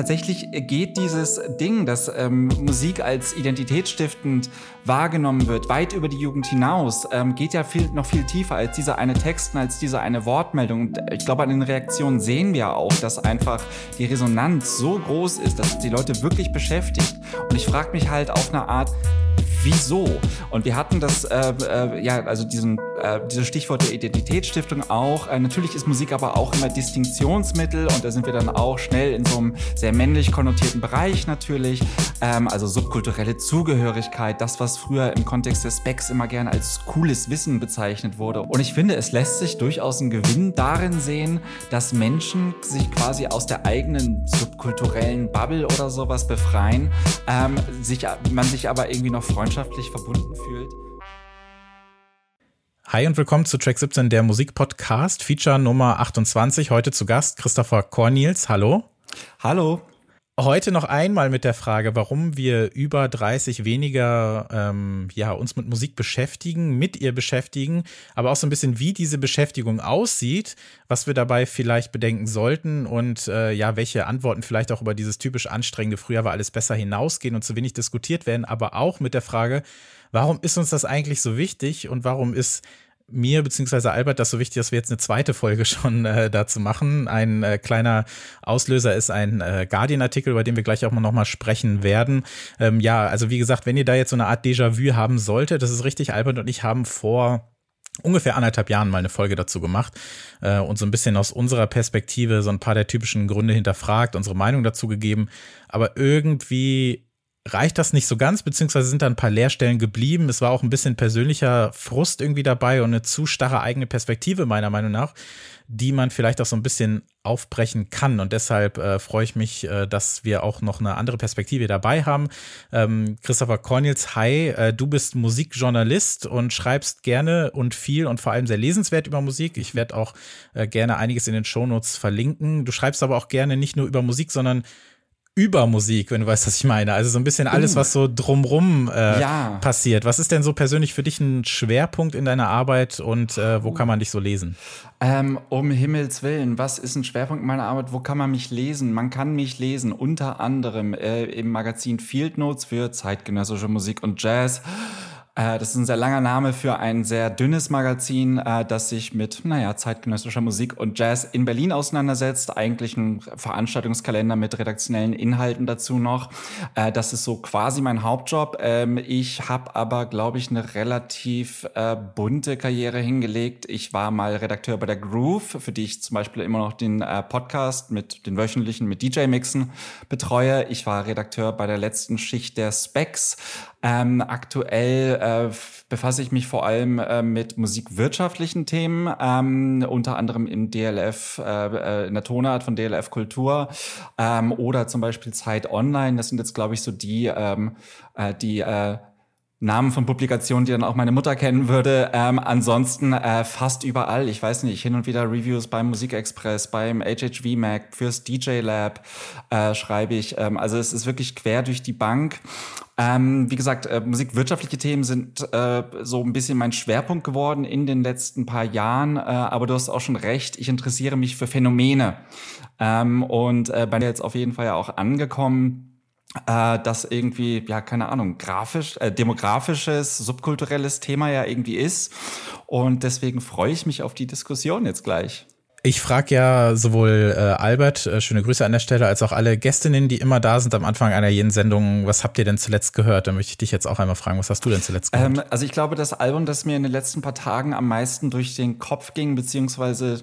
tatsächlich geht dieses Ding, dass ähm, Musik als identitätsstiftend wahrgenommen wird, weit über die Jugend hinaus, ähm, geht ja viel, noch viel tiefer als dieser eine Text, als diese eine Wortmeldung. Und ich glaube, an den Reaktionen sehen wir auch, dass einfach die Resonanz so groß ist, dass die Leute wirklich beschäftigt. Und ich frage mich halt auf eine Art, wieso? Und wir hatten das, äh, äh, ja, also diesen, äh, dieses Stichwort der Identitätsstiftung auch. Äh, natürlich ist Musik aber auch immer Distinktionsmittel und da sind wir dann auch schnell in so einem sehr männlich konnotierten Bereich natürlich. Ähm, also subkulturelle Zugehörigkeit, das, was früher im Kontext des Specs immer gerne als cooles Wissen bezeichnet wurde. Und ich finde, es lässt sich durchaus einen Gewinn darin sehen, dass Menschen sich quasi aus der eigenen subkulturellen Bubble oder sowas befreien, ähm, sich, man sich aber irgendwie noch freundlich freundschaftlich verbunden fühlt. Hi und willkommen zu Track 17 der Musikpodcast, Feature Nummer 28. Heute zu Gast Christopher Cornels. Hallo. Hallo. Heute noch einmal mit der Frage, warum wir über 30 weniger ähm, ja, uns mit Musik beschäftigen, mit ihr beschäftigen, aber auch so ein bisschen, wie diese Beschäftigung aussieht, was wir dabei vielleicht bedenken sollten und äh, ja, welche Antworten vielleicht auch über dieses typisch anstrengende Früher war alles besser hinausgehen und zu wenig diskutiert werden, aber auch mit der Frage, warum ist uns das eigentlich so wichtig und warum ist mir beziehungsweise Albert das so wichtig, dass wir jetzt eine zweite Folge schon äh, dazu machen. Ein äh, kleiner Auslöser ist ein äh, Guardian-Artikel, über den wir gleich auch mal nochmal sprechen werden. Ähm, ja, also wie gesagt, wenn ihr da jetzt so eine Art Déjà-vu haben solltet, das ist richtig, Albert und ich haben vor ungefähr anderthalb Jahren mal eine Folge dazu gemacht äh, und so ein bisschen aus unserer Perspektive so ein paar der typischen Gründe hinterfragt, unsere Meinung dazu gegeben. Aber irgendwie reicht das nicht so ganz, beziehungsweise sind da ein paar Leerstellen geblieben. Es war auch ein bisschen persönlicher Frust irgendwie dabei und eine zu starre eigene Perspektive meiner Meinung nach, die man vielleicht auch so ein bisschen aufbrechen kann. Und deshalb äh, freue ich mich, äh, dass wir auch noch eine andere Perspektive dabei haben. Ähm, Christopher Cornels, hi, äh, du bist Musikjournalist und schreibst gerne und viel und vor allem sehr lesenswert über Musik. Ich werde auch äh, gerne einiges in den Shownotes verlinken. Du schreibst aber auch gerne nicht nur über Musik, sondern über Musik, wenn du weißt, was ich meine. Also so ein bisschen alles, was so drumrum äh, ja. passiert. Was ist denn so persönlich für dich ein Schwerpunkt in deiner Arbeit und äh, wo kann man dich so lesen? Ähm, um Himmels Willen, was ist ein Schwerpunkt meiner Arbeit? Wo kann man mich lesen? Man kann mich lesen, unter anderem äh, im Magazin Field Notes für zeitgenössische Musik und Jazz. Äh, das ist ein sehr langer Name für ein sehr dünnes Magazin, äh, das sich mit, naja, zeitgenössischer Musik und Jazz in Berlin auseinandersetzt. Eigentlich ein Veranstaltungskalender mit redaktionellen Inhalten dazu noch. Äh, das ist so quasi mein Hauptjob. Ähm, ich habe aber, glaube ich, eine relativ bunte Karriere hingelegt. Ich war mal Redakteur bei der Groove, für die ich zum Beispiel immer noch den Podcast mit den wöchentlichen, mit DJ-Mixen betreue. Ich war Redakteur bei der letzten Schicht der Specs, ähm, aktuell äh, befasse ich mich vor allem äh, mit musikwirtschaftlichen Themen, ähm, unter anderem im DLF, äh, äh, in der Tonart von DLF Kultur ähm, oder zum Beispiel Zeit Online. Das sind jetzt, glaube ich, so die, ähm, äh, die äh, Namen von Publikationen, die dann auch meine Mutter kennen würde. Ähm, ansonsten äh, fast überall. Ich weiß nicht, hin und wieder Reviews beim Musikexpress, beim HHV Mac, fürs DJ Lab äh, schreibe ich. Ähm, also es ist wirklich quer durch die Bank. Ähm, wie gesagt, äh, musikwirtschaftliche Themen sind äh, so ein bisschen mein Schwerpunkt geworden in den letzten paar Jahren. Äh, aber du hast auch schon recht, ich interessiere mich für Phänomene. Ähm, und äh, mir jetzt auf jeden Fall ja auch angekommen äh, das irgendwie, ja, keine Ahnung, grafisch, äh, demografisches, subkulturelles Thema ja irgendwie ist. Und deswegen freue ich mich auf die Diskussion jetzt gleich. Ich frage ja sowohl äh, Albert, äh, schöne Grüße an der Stelle, als auch alle Gästinnen, die immer da sind am Anfang einer jeden Sendung, was habt ihr denn zuletzt gehört? Da möchte ich dich jetzt auch einmal fragen, was hast du denn zuletzt gehört? Ähm, also ich glaube, das Album, das mir in den letzten paar Tagen am meisten durch den Kopf ging, beziehungsweise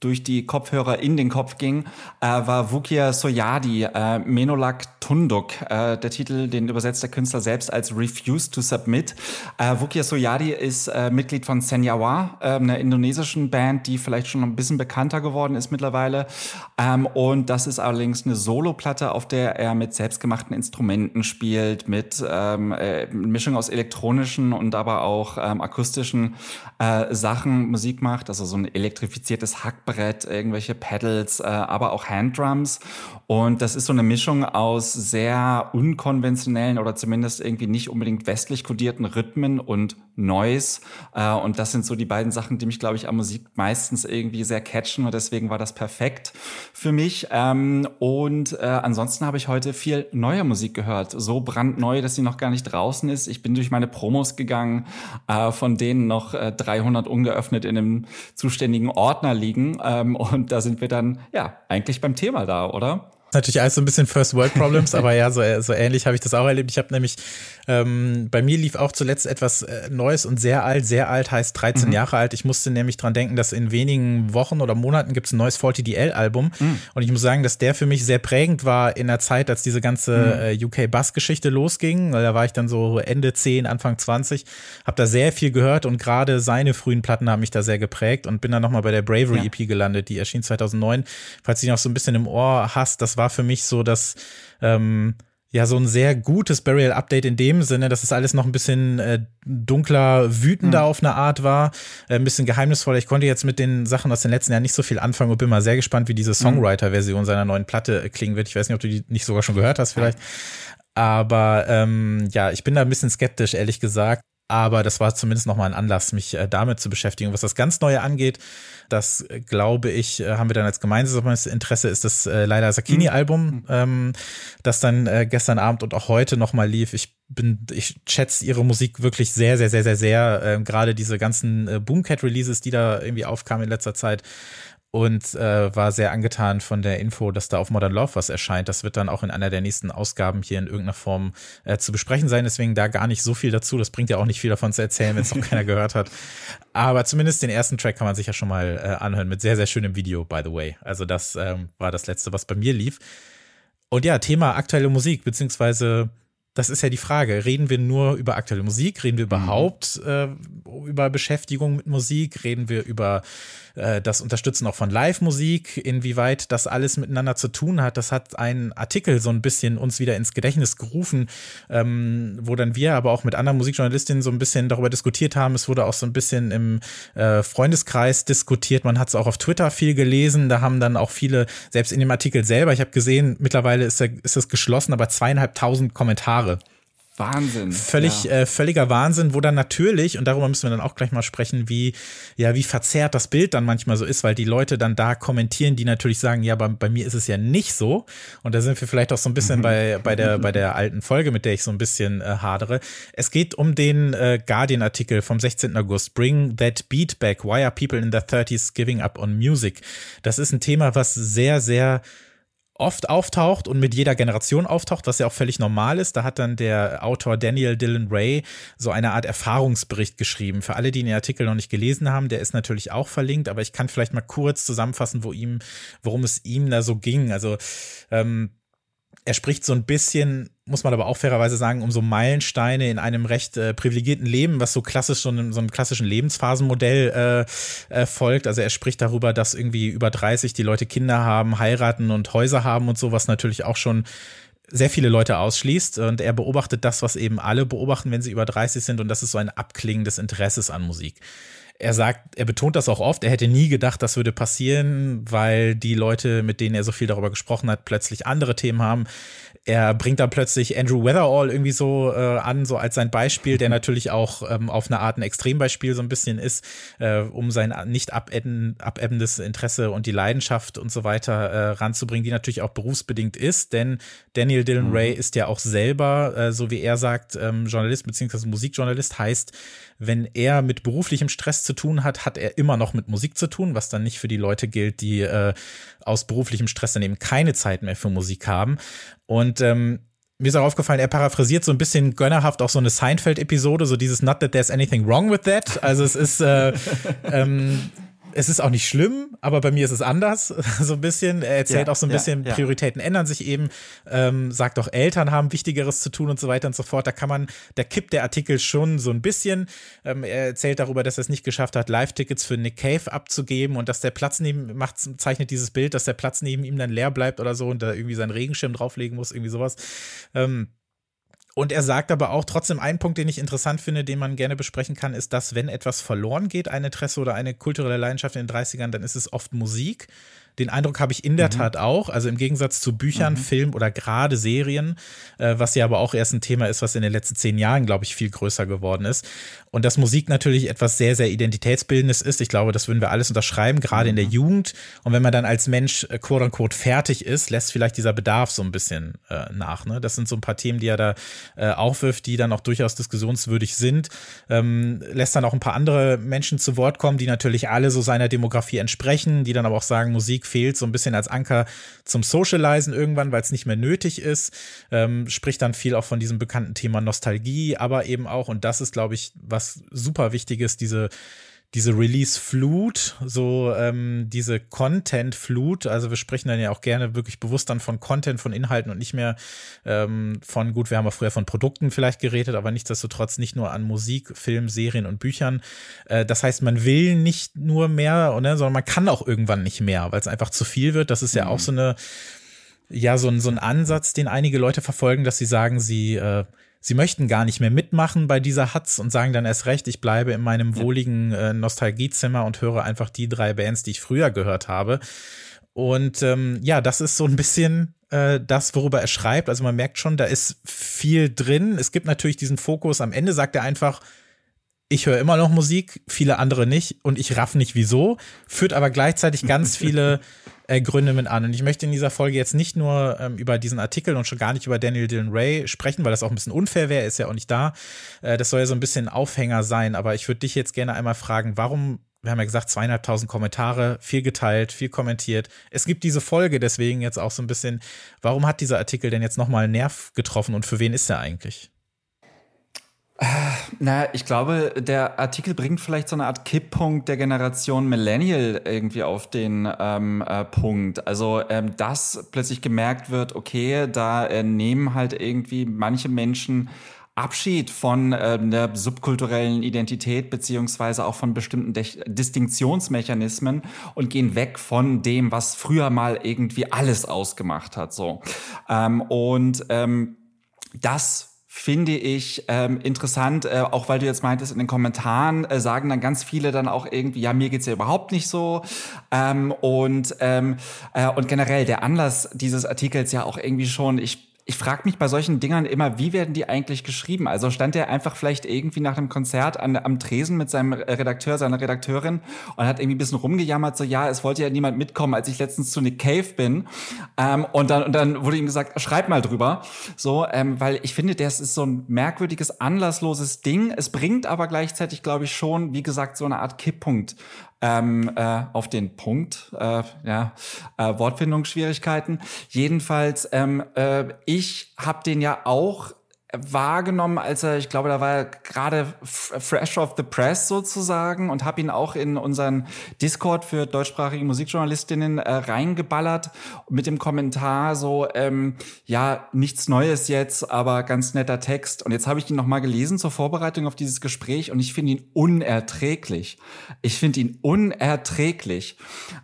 durch die Kopfhörer in den Kopf ging, äh, war Vukia Soyadi, äh, Menolak Tunduk. Äh, der Titel, den übersetzt der Künstler selbst als Refuse to Submit. Äh, Vukia Soyadi ist äh, Mitglied von Senyawa, äh, einer indonesischen Band, die vielleicht schon ein bisschen bekannter geworden ist mittlerweile. Ähm, und das ist allerdings eine Soloplatte, auf der er mit selbstgemachten Instrumenten spielt, mit ähm, äh, Mischung aus elektronischen und aber auch ähm, akustischen äh, Sachen Musik macht. Also so ein elektrifiziertes Hack Schlagbrett, irgendwelche Pedals, äh, aber auch Handdrums. Und das ist so eine Mischung aus sehr unkonventionellen oder zumindest irgendwie nicht unbedingt westlich kodierten Rhythmen und Noise. Äh, und das sind so die beiden Sachen, die mich, glaube ich, an Musik meistens irgendwie sehr catchen. Und deswegen war das perfekt für mich. Ähm, und äh, ansonsten habe ich heute viel neue Musik gehört. So brandneu, dass sie noch gar nicht draußen ist. Ich bin durch meine Promos gegangen, äh, von denen noch 300 ungeöffnet in einem zuständigen Ordner liegen. Ähm, und da sind wir dann, ja, eigentlich beim Thema da, oder? Natürlich alles so ein bisschen First World Problems, aber ja, so, so ähnlich habe ich das auch erlebt. Ich habe nämlich ähm, bei mir lief auch zuletzt etwas äh, Neues und sehr alt. Sehr alt heißt 13 mhm. Jahre alt. Ich musste nämlich dran denken, dass in wenigen Wochen oder Monaten gibt es ein neues 40DL-Album. Mhm. Und ich muss sagen, dass der für mich sehr prägend war in der Zeit, als diese ganze mhm. äh, UK-Bass-Geschichte losging. Da war ich dann so Ende 10, Anfang 20. Habe da sehr viel gehört und gerade seine frühen Platten haben mich da sehr geprägt und bin dann nochmal bei der Bravery ja. EP gelandet. Die erschien 2009. Falls du die noch so ein bisschen im Ohr hast, das war für mich so das ähm, ja so ein sehr gutes Burial Update in dem Sinne, dass es alles noch ein bisschen äh, dunkler, wütender mhm. auf eine Art war, äh, ein bisschen geheimnisvoller. Ich konnte jetzt mit den Sachen aus den letzten Jahren nicht so viel anfangen und bin mal sehr gespannt, wie diese mhm. Songwriter-Version seiner neuen Platte äh, klingen wird. Ich weiß nicht, ob du die nicht sogar schon gehört hast, vielleicht. Aber ähm, ja, ich bin da ein bisschen skeptisch, ehrlich gesagt. Aber das war zumindest nochmal ein Anlass, mich äh, damit zu beschäftigen. Was das ganz Neue angeht, das äh, glaube ich, äh, haben wir dann als gemeinsames Interesse, ist das äh, leider Sakini-Album, mhm. ähm, das dann äh, gestern Abend und auch heute nochmal lief. Ich bin, ich schätze ihre Musik wirklich sehr, sehr, sehr, sehr, sehr. Ähm, Gerade diese ganzen äh, Boomcat-Releases, die da irgendwie aufkamen in letzter Zeit, und äh, war sehr angetan von der Info, dass da auf Modern Love was erscheint. Das wird dann auch in einer der nächsten Ausgaben hier in irgendeiner Form äh, zu besprechen sein. Deswegen da gar nicht so viel dazu. Das bringt ja auch nicht viel davon zu erzählen, wenn es noch keiner gehört hat. Aber zumindest den ersten Track kann man sich ja schon mal äh, anhören mit sehr, sehr schönem Video, by the way. Also das ähm, war das letzte, was bei mir lief. Und ja, Thema aktuelle Musik, beziehungsweise das ist ja die Frage. Reden wir nur über aktuelle Musik? Reden wir mhm. überhaupt äh, über Beschäftigung mit Musik? Reden wir über äh, das Unterstützen auch von Live-Musik? Inwieweit das alles miteinander zu tun hat? Das hat ein Artikel so ein bisschen uns wieder ins Gedächtnis gerufen, ähm, wo dann wir aber auch mit anderen Musikjournalistinnen so ein bisschen darüber diskutiert haben. Es wurde auch so ein bisschen im äh, Freundeskreis diskutiert. Man hat es auch auf Twitter viel gelesen. Da haben dann auch viele, selbst in dem Artikel selber, ich habe gesehen, mittlerweile ist, er, ist es geschlossen, aber zweieinhalbtausend Kommentare. Wahnsinn. Völlig, ja. äh, völliger Wahnsinn, wo dann natürlich, und darüber müssen wir dann auch gleich mal sprechen, wie, ja, wie verzerrt das Bild dann manchmal so ist, weil die Leute dann da kommentieren, die natürlich sagen, ja, bei, bei mir ist es ja nicht so. Und da sind wir vielleicht auch so ein bisschen mhm. bei, bei der, bei der alten Folge, mit der ich so ein bisschen äh, hadere. Es geht um den äh, Guardian-Artikel vom 16. August. Bring that beat back. Why are people in their 30s giving up on music? Das ist ein Thema, was sehr, sehr oft auftaucht und mit jeder Generation auftaucht, was ja auch völlig normal ist. Da hat dann der Autor Daniel Dillon Ray so eine Art Erfahrungsbericht geschrieben. Für alle, die den Artikel noch nicht gelesen haben, der ist natürlich auch verlinkt, aber ich kann vielleicht mal kurz zusammenfassen, wo ihm, worum es ihm da so ging. Also ähm, er spricht so ein bisschen, muss man aber auch fairerweise sagen, um so Meilensteine in einem recht äh, privilegierten Leben, was so klassisch so einem, so einem klassischen Lebensphasenmodell äh, äh, folgt. Also er spricht darüber, dass irgendwie über 30 die Leute Kinder haben, heiraten und Häuser haben und so, was natürlich auch schon sehr viele Leute ausschließt und er beobachtet das, was eben alle beobachten, wenn sie über 30 sind und das ist so ein Abklingen des Interesses an Musik. Er sagt, er betont das auch oft, er hätte nie gedacht, das würde passieren, weil die Leute, mit denen er so viel darüber gesprochen hat, plötzlich andere Themen haben. Er bringt dann plötzlich Andrew Weatherall irgendwie so äh, an, so als sein Beispiel, der natürlich auch ähm, auf eine Art ein Extrembeispiel so ein bisschen ist, äh, um sein nicht abebbendes Interesse und die Leidenschaft und so weiter äh, ranzubringen, die natürlich auch berufsbedingt ist, denn Daniel Ray mhm. ist ja auch selber, äh, so wie er sagt, ähm, Journalist beziehungsweise Musikjournalist, heißt, wenn er mit beruflichem Stress zu tun hat, hat er immer noch mit Musik zu tun, was dann nicht für die Leute gilt, die äh, aus beruflichem Stress dann eben keine Zeit mehr für Musik haben. Und ähm, mir ist auch aufgefallen, er paraphrasiert so ein bisschen gönnerhaft auch so eine Seinfeld-Episode, so dieses Not that there's anything wrong with that. Also es ist äh, ähm, es ist auch nicht schlimm, aber bei mir ist es anders, so ein bisschen. Er erzählt ja, auch so ein ja, bisschen, ja. Prioritäten ändern sich eben, ähm, sagt auch, Eltern haben Wichtigeres zu tun und so weiter und so fort. Da kann man, da kippt der Artikel schon so ein bisschen. Ähm, er erzählt darüber, dass er es nicht geschafft hat, Live-Tickets für Nick Cave abzugeben und dass der Platz neben, macht, zeichnet dieses Bild, dass der Platz neben ihm dann leer bleibt oder so und da irgendwie seinen Regenschirm drauflegen muss, irgendwie sowas. Ähm, Und er sagt aber auch trotzdem einen Punkt, den ich interessant finde, den man gerne besprechen kann, ist, dass wenn etwas verloren geht, ein Interesse oder eine kulturelle Leidenschaft in den 30ern, dann ist es oft Musik. Den Eindruck habe ich in der mhm. Tat auch. Also im Gegensatz zu Büchern, mhm. Film oder gerade Serien, äh, was ja aber auch erst ein Thema ist, was in den letzten zehn Jahren, glaube ich, viel größer geworden ist. Und dass Musik natürlich etwas sehr, sehr Identitätsbildendes ist. Ich glaube, das würden wir alles unterschreiben, gerade mhm. in der mhm. Jugend. Und wenn man dann als Mensch äh, quote unquote fertig ist, lässt vielleicht dieser Bedarf so ein bisschen äh, nach. Ne? Das sind so ein paar Themen, die er da äh, aufwirft, die dann auch durchaus diskussionswürdig sind. Ähm, lässt dann auch ein paar andere Menschen zu Wort kommen, die natürlich alle so seiner Demografie entsprechen, die dann aber auch sagen, Musik fehlt so ein bisschen als Anker zum Socializen irgendwann, weil es nicht mehr nötig ist. Ähm, spricht dann viel auch von diesem bekannten Thema Nostalgie, aber eben auch, und das ist, glaube ich, was super wichtig ist, diese diese Release-Flut, so ähm, diese Content-Flut. Also wir sprechen dann ja auch gerne wirklich bewusst dann von Content, von Inhalten und nicht mehr ähm, von, gut, wir haben auch früher von Produkten vielleicht geredet, aber nichtsdestotrotz nicht nur an Musik, Film, Serien und Büchern. Äh, das heißt, man will nicht nur mehr, ne, sondern man kann auch irgendwann nicht mehr, weil es einfach zu viel wird. Das ist ja mhm. auch so eine, ja, so ein, so ein Ansatz, den einige Leute verfolgen, dass sie sagen, sie äh, sie möchten gar nicht mehr mitmachen bei dieser Hatz und sagen dann erst recht, ich bleibe in meinem wohligen äh, Nostalgiezimmer und höre einfach die drei Bands, die ich früher gehört habe. Und ähm, ja, das ist so ein bisschen äh, das, worüber er schreibt. Also man merkt schon, da ist viel drin. Es gibt natürlich diesen Fokus. Am Ende sagt er einfach, ich höre immer noch Musik, viele andere nicht und ich raff nicht wieso, führt aber gleichzeitig ganz viele äh, Gründe mit an. Und ich möchte in dieser Folge jetzt nicht nur ähm, über diesen Artikel und schon gar nicht über Daniel Dillon Ray sprechen, weil das auch ein bisschen unfair wäre, ist ja auch nicht da. Äh, das soll ja so ein bisschen Aufhänger sein, aber ich würde dich jetzt gerne einmal fragen, warum wir haben ja gesagt, zweieinhalbtausend Kommentare, viel geteilt, viel kommentiert. Es gibt diese Folge, deswegen jetzt auch so ein bisschen, warum hat dieser Artikel denn jetzt nochmal einen Nerv getroffen und für wen ist er eigentlich? Na, ich glaube, der Artikel bringt vielleicht so eine Art Kipppunkt der Generation Millennial irgendwie auf den ähm, äh, Punkt. Also, ähm, dass plötzlich gemerkt wird, okay, da äh, nehmen halt irgendwie manche Menschen Abschied von äh, der subkulturellen Identität beziehungsweise auch von bestimmten De Distinktionsmechanismen und gehen weg von dem, was früher mal irgendwie alles ausgemacht hat. So ähm, und ähm, das finde ich ähm, interessant, äh, auch weil du jetzt meintest, in den Kommentaren äh, sagen dann ganz viele dann auch irgendwie, ja, mir geht's ja überhaupt nicht so. Ähm, und, ähm, äh, und generell der Anlass dieses Artikels ja auch irgendwie schon, ich ich frage mich bei solchen Dingern immer, wie werden die eigentlich geschrieben? Also stand er einfach vielleicht irgendwie nach einem Konzert an, am Tresen mit seinem Redakteur, seiner Redakteurin und hat irgendwie ein bisschen rumgejammert, so ja, es wollte ja niemand mitkommen, als ich letztens zu Nick Cave bin. Ähm, und, dann, und dann wurde ihm gesagt, schreib mal drüber. So, ähm, weil ich finde, das ist so ein merkwürdiges, anlassloses Ding. Es bringt aber gleichzeitig, glaube ich, schon, wie gesagt, so eine Art Kipppunkt ähm, äh, auf den Punkt. Äh, ja, äh, Wortfindungsschwierigkeiten. Jedenfalls, ähm, äh, ich habe den ja auch wahrgenommen, als er, ich glaube, da war er gerade fresh off the press sozusagen und habe ihn auch in unseren Discord für deutschsprachige Musikjournalistinnen äh, reingeballert mit dem Kommentar so, ähm, ja, nichts Neues jetzt, aber ganz netter Text. Und jetzt habe ich ihn nochmal gelesen zur Vorbereitung auf dieses Gespräch und ich finde ihn unerträglich. Ich finde ihn unerträglich.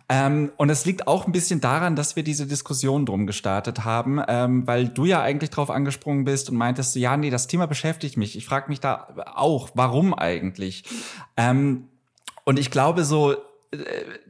Ähm, und es liegt auch ein bisschen daran, dass wir diese Diskussion drum gestartet haben, ähm, weil du ja eigentlich drauf angesprungen bist und meintest, ja, nee, das Thema beschäftigt mich. Ich frage mich da auch, warum eigentlich? Ähm, und ich glaube so, äh,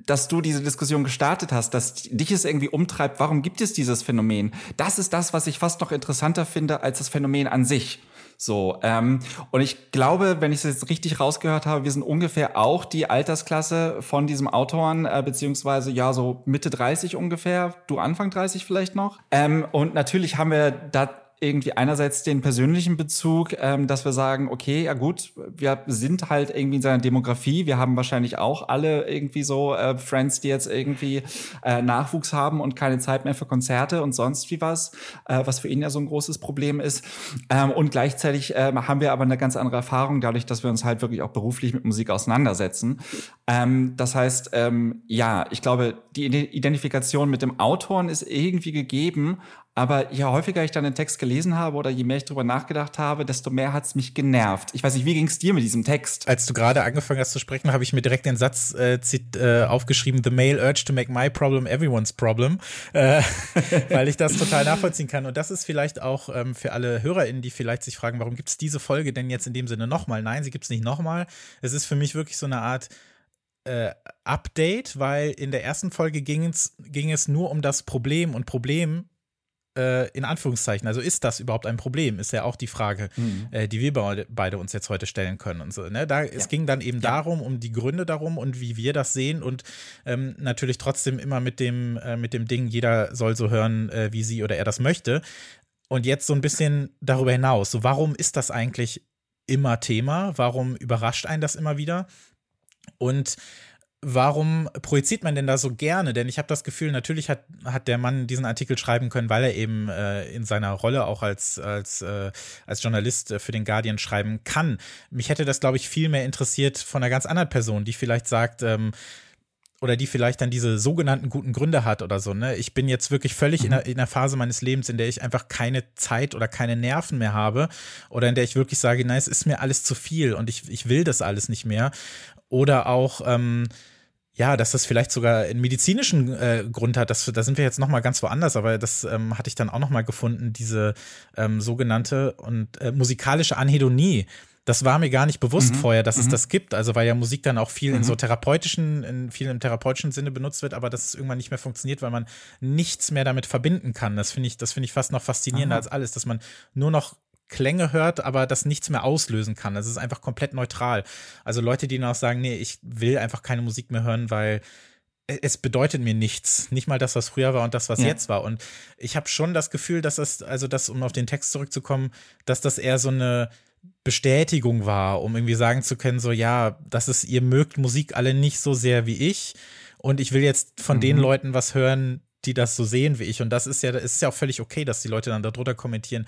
dass du diese Diskussion gestartet hast, dass dich es irgendwie umtreibt, warum gibt es dieses Phänomen? Das ist das, was ich fast noch interessanter finde als das Phänomen an sich. So, ähm, und ich glaube, wenn ich es jetzt richtig rausgehört habe, wir sind ungefähr auch die Altersklasse von diesem Autoren, äh, beziehungsweise ja, so Mitte 30 ungefähr, du Anfang 30 vielleicht noch. Ähm, und natürlich haben wir da irgendwie einerseits den persönlichen Bezug, ähm, dass wir sagen, okay, ja gut, wir sind halt irgendwie in seiner Demografie, wir haben wahrscheinlich auch alle irgendwie so äh, Friends, die jetzt irgendwie äh, Nachwuchs haben und keine Zeit mehr für Konzerte und sonst wie was, äh, was für ihn ja so ein großes Problem ist. Ähm, und gleichzeitig ähm, haben wir aber eine ganz andere Erfahrung, dadurch, dass wir uns halt wirklich auch beruflich mit Musik auseinandersetzen. Ähm, das heißt, ähm, ja, ich glaube, die Identifikation mit dem Autoren ist irgendwie gegeben, Aber je häufiger ich dann den Text gelesen habe oder je mehr ich drüber nachgedacht habe, desto mehr hat es mich genervt. Ich weiß nicht, wie ging es dir mit diesem Text? Als du gerade angefangen hast zu sprechen, habe ich mir direkt den Satz äh, äh, aufgeschrieben, The male urge to make my problem everyone's problem, äh, weil ich das total nachvollziehen kann. Und das ist vielleicht auch ähm, für alle HörerInnen, die vielleicht sich fragen, warum gibt es diese Folge denn jetzt in dem Sinne nochmal? Nein, sie gibt es nicht nochmal. Es ist für mich wirklich so eine Art äh, Update, weil in der ersten Folge ging es, ging es nur um das Problem und Problem äh, in Anführungszeichen, also ist das überhaupt ein Problem, ist ja auch die Frage, mhm. äh, die wir beide, beide, uns jetzt heute stellen können und so. Ne? Da, ja. Es ging dann eben ja. darum, um die Gründe darum und wie wir das sehen und ähm, natürlich trotzdem immer mit dem, äh, mit dem Ding, jeder soll so hören, äh, wie sie oder er das möchte. Und jetzt so ein bisschen darüber hinaus, so warum ist das eigentlich immer Thema? Warum überrascht einen das immer wieder? Und warum projiziert man denn da so gerne? Denn ich habe das Gefühl, natürlich hat, hat der Mann diesen Artikel schreiben können, weil er eben äh, in seiner Rolle auch als, als, äh, als Journalist äh, für den Guardian schreiben kann. Mich hätte das, glaube ich, viel mehr interessiert von einer ganz anderen Person, die vielleicht sagt, ähm, oder die vielleicht dann diese sogenannten guten Gründe hat oder so, ne? Ich bin jetzt wirklich völlig mhm. in, einer, in einer Phase meines Lebens, in der ich einfach keine Zeit oder keine Nerven mehr habe oder in der ich wirklich sage, nein, es ist mir alles zu viel und ich, ich will das alles nicht mehr. Oder auch, ähm, ja, dass das vielleicht sogar einen medizinischen äh, Grund hat. Das, da sind wir jetzt noch mal ganz woanders, aber das ähm, hatte ich dann auch noch mal gefunden, diese ähm, sogenannte und äh, musikalische Anhedonie. Das war mir gar nicht bewusst mhm. vorher, dass mhm. es das gibt. Also weil ja Musik dann auch viel mhm. in so therapeutischen, in viel im therapeutischen Sinne benutzt wird, aber dass es irgendwann nicht mehr funktioniert, weil man nichts mehr damit verbinden kann. Das finde ich, das finde ich fast noch faszinierender Aha. als alles, dass man nur noch Klänge hört, aber das nichts mehr auslösen kann. Das ist einfach komplett neutral. Also Leute, die noch sagen, nee, ich will einfach keine Musik mehr hören, weil es bedeutet mir nichts. Nicht mal das, was früher war und das, was ja. jetzt war. Und ich habe schon das Gefühl, dass das, also das, um auf den Text zurückzukommen, dass das eher so eine Bestätigung war, um irgendwie sagen zu können, so ja, das ist, ihr mögt Musik alle nicht so sehr wie ich. Und ich will jetzt von mhm. den Leuten was hören, die das so sehen wie ich. Und das ist ja, ist ja auch völlig okay, dass die Leute dann darunter kommentieren.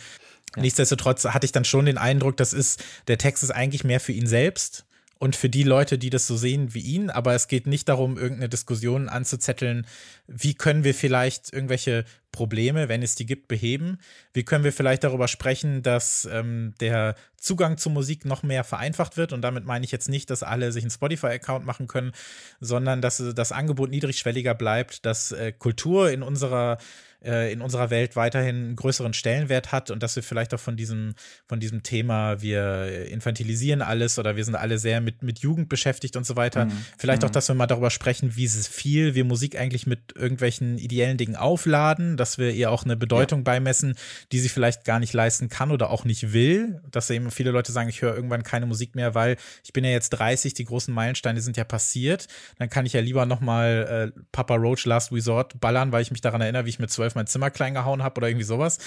Ja. Nichtsdestotrotz hatte ich dann schon den Eindruck, das ist, der Text ist eigentlich mehr für ihn selbst und für die Leute, die das so sehen wie ihn, aber es geht nicht darum, irgendeine Diskussion anzuzetteln, wie können wir vielleicht irgendwelche Probleme, wenn es die gibt, beheben? Wie können wir vielleicht darüber sprechen, dass ähm, der Zugang zu Musik noch mehr vereinfacht wird? Und damit meine ich jetzt nicht, dass alle sich einen Spotify-Account machen können, sondern dass das Angebot niedrigschwelliger bleibt, dass äh, Kultur in unserer äh, in unserer Welt weiterhin einen größeren Stellenwert hat und dass wir vielleicht auch von diesem, von diesem Thema, wir infantilisieren alles oder wir sind alle sehr mit, mit Jugend beschäftigt und so weiter. Mhm. Vielleicht mhm. auch, dass wir mal darüber sprechen, wie viel wir Musik eigentlich mit irgendwelchen ideellen Dingen aufladen, dass wir ihr auch eine Bedeutung ja. beimessen, die sie vielleicht gar nicht leisten kann oder auch nicht will. Dass eben viele Leute sagen, ich höre irgendwann keine Musik mehr, weil ich bin ja jetzt 30, die großen Meilensteine sind ja passiert. Dann kann ich ja lieber nochmal äh, Papa Roach Last Resort ballern, weil ich mich daran erinnere, wie ich mit zwölf mein Zimmer klein gehauen habe oder irgendwie sowas.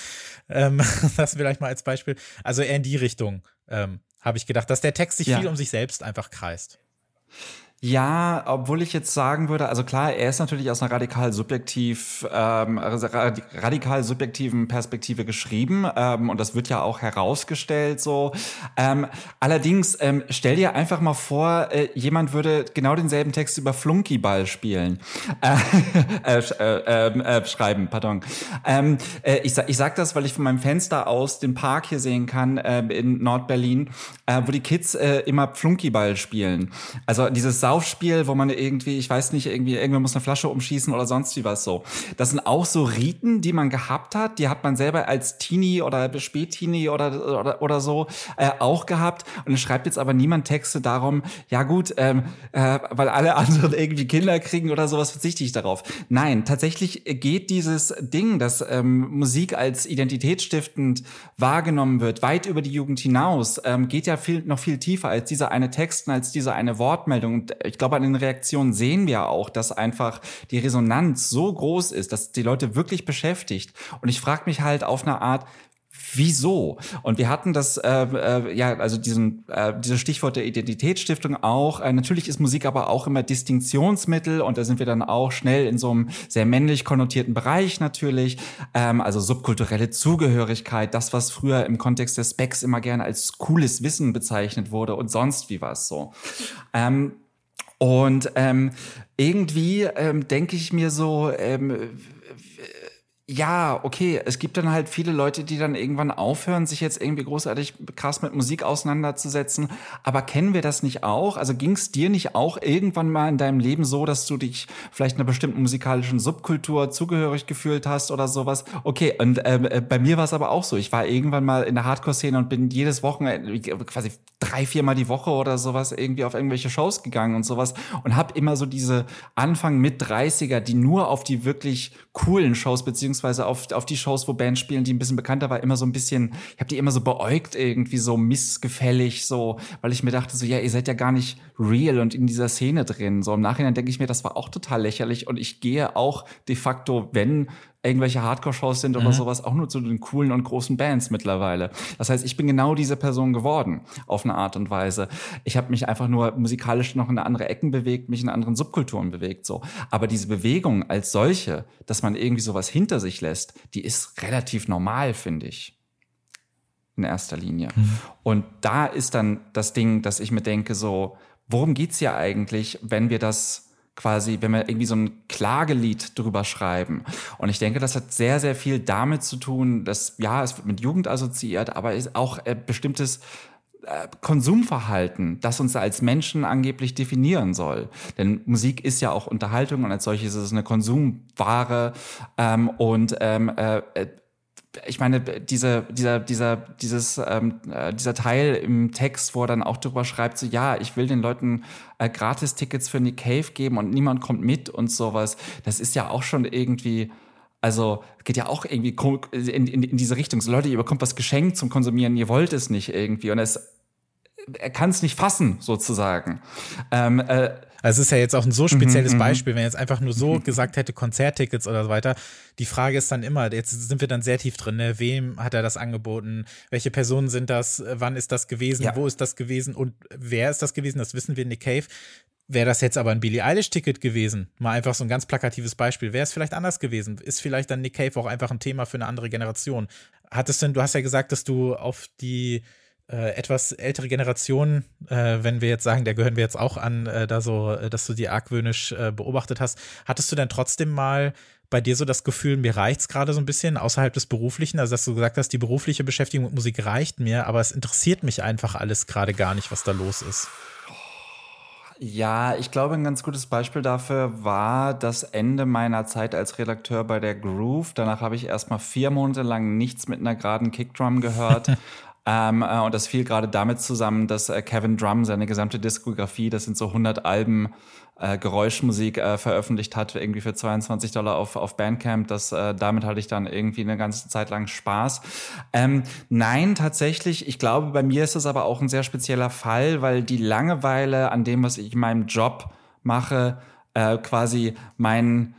Ähm, das vielleicht mal als Beispiel. Also eher in die Richtung ähm, habe ich gedacht, dass der Text sich ja. viel um sich selbst einfach kreist. Ja, obwohl ich jetzt sagen würde, also klar, er ist natürlich aus einer radikal subjektiv, ähm, radikal subjektiven Perspektive geschrieben ähm, und das wird ja auch herausgestellt so. Ähm, allerdings ähm, stell dir einfach mal vor, äh, jemand würde genau denselben Text über Flunkyball spielen, äh, äh, ähm, äh, schreiben, pardon. Ähm, äh, ich, ich sag das, weil ich von meinem Fenster aus den Park hier sehen kann äh, in Nordberlin, äh, wo die Kids äh, immer Flunkyball spielen. Also dieses Saufspiel, wo man irgendwie, ich weiß nicht, irgendwie, irgendwer muss eine Flasche umschießen oder sonst wie was so. Das sind auch so Riten, die man gehabt hat, die hat man selber als Teenie oder Spätteenie oder, oder, oder so äh, auch gehabt. Und es schreibt jetzt aber niemand Texte darum, ja gut, ähm, äh, weil alle anderen irgendwie Kinder kriegen oder sowas, verzichte ich darauf. Nein, tatsächlich geht dieses Ding, dass ähm, Musik als identitätsstiftend wahrgenommen wird, weit über die Jugend hinaus, ähm, geht ja viel, noch viel tiefer als dieser eine Text, als diese eine Wortmeldung. Und ich glaube, an den Reaktionen sehen wir auch, dass einfach die Resonanz so groß ist, dass die Leute wirklich beschäftigt. Und ich frage mich halt auf eine Art, Wieso? Und wir hatten das, äh, äh, ja, also diesen, äh, dieses Stichwort der Identitätsstiftung auch. Äh, natürlich ist Musik aber auch immer Distinktionsmittel und da sind wir dann auch schnell in so einem sehr männlich konnotierten Bereich natürlich. Ähm, also subkulturelle Zugehörigkeit, das, was früher im Kontext des Specs immer gerne als cooles Wissen bezeichnet wurde und sonst wie was so. Ähm, und ähm, irgendwie ähm, denke ich mir so, ähm, ja, okay, es gibt dann halt viele Leute, die dann irgendwann aufhören, sich jetzt irgendwie großartig krass mit Musik auseinanderzusetzen. Aber kennen wir das nicht auch? Also ging es dir nicht auch irgendwann mal in deinem Leben so, dass du dich vielleicht einer bestimmten musikalischen Subkultur zugehörig gefühlt hast oder sowas? Okay, und ähm, äh, bei mir war es aber auch so. Ich war irgendwann mal in der Hardcore-Szene und bin jedes Wochenende, quasi drei, viermal die Woche oder sowas, irgendwie auf irgendwelche Shows gegangen und sowas und habe immer so diese Anfang mit 30er, die nur auf die wirklich coolen Shows beziehungsweise beziehungsweise auf, auf die Shows, wo Bands spielen, die ein bisschen bekannter war, immer so ein bisschen, ich habe die immer so beäugt irgendwie, so missgefällig, so, weil ich mir dachte, so, ja, ihr seid ja gar nicht real und in dieser Szene drin. So im Nachhinein denke ich mir, das war auch total lächerlich und ich gehe auch de facto, wenn irgendwelche Hardcore-Shows sind oder mhm. sowas, auch nur zu den coolen und großen Bands mittlerweile. Das heißt, ich bin genau diese Person geworden, auf eine Art und Weise. Ich habe mich einfach nur musikalisch noch in andere Ecken bewegt, mich in anderen Subkulturen bewegt, so. Aber diese Bewegung als solche, dass man irgendwie sowas hinter sich lässt, die ist relativ normal, finde ich. In erster Linie. Mhm. Und da ist dann das Ding, dass ich mir denke, so, worum geht's hier eigentlich, wenn wir das quasi, wenn wir irgendwie so ein Klagelied drüber schreiben. Und ich denke, das hat sehr, sehr viel damit zu tun, dass, ja, es wird mit Jugend assoziiert, aber ist auch äh, bestimmtes äh, Konsumverhalten, das uns als Menschen angeblich definieren soll. Denn Musik ist ja auch Unterhaltung und als solches ist es eine Konsumware ähm, und ähm, äh, ich meine, diese, dieser, dieser, dieses, ähm, äh, dieser Teil im Text, wo er dann auch drüber schreibt, so ja, ich will den Leuten äh, Gratis-Tickets für Nick Cave geben und niemand kommt mit und sowas. Das ist ja auch schon irgendwie. Also geht ja auch irgendwie in, in, in diese Richtung. So Leute, ihr bekommt was geschenkt zum Konsumieren, ihr wollt es nicht irgendwie. Und es, er kann es nicht fassen, sozusagen. Ähm, äh, also es ist ja jetzt auch ein so spezielles mhm, mhm. Beispiel, wenn er jetzt einfach nur so gesagt hätte, Konzerttickets oder so weiter. Die Frage ist dann immer, jetzt sind wir dann sehr tief drin, ne? wem hat er das angeboten? Welche Personen sind das? Wann ist das gewesen? Ja. Wo ist das gewesen? Und wer ist das gewesen? Das wissen wir in Nick Cave. Wäre das jetzt aber ein Billie Eilish-Ticket gewesen, mal einfach so ein ganz plakatives Beispiel, wäre es vielleicht anders gewesen? Ist vielleicht dann Nick Cave auch einfach ein Thema für eine andere Generation? Hattest denn, du hast ja gesagt, dass du auf die äh, etwas ältere Generation, äh, wenn wir jetzt sagen, der gehören wir jetzt auch an, äh, da so, äh, dass du die argwöhnisch äh, beobachtet hast, hattest du denn trotzdem mal bei dir so das Gefühl, mir reicht's gerade so ein bisschen außerhalb des Beruflichen, also dass du gesagt hast, die berufliche Beschäftigung mit Musik reicht mir, aber es interessiert mich einfach alles gerade gar nicht, was da los ist. Ja, ich glaube, ein ganz gutes Beispiel dafür war das Ende meiner Zeit als Redakteur bei der Groove. Danach habe ich erstmal vier Monate lang nichts mit einer geraden Kickdrum gehört. Ähm, äh, und das fiel gerade damit zusammen, dass äh, Kevin Drum seine gesamte Diskografie, das sind so 100 Alben, äh, Geräuschmusik äh, veröffentlicht hat, irgendwie für 22 Dollar auf, auf Bandcamp. Das, äh, damit hatte ich dann irgendwie eine ganze Zeit lang Spaß. Ähm, nein, tatsächlich, ich glaube, bei mir ist es aber auch ein sehr spezieller Fall, weil die Langeweile an dem, was ich in meinem Job mache, äh, quasi mein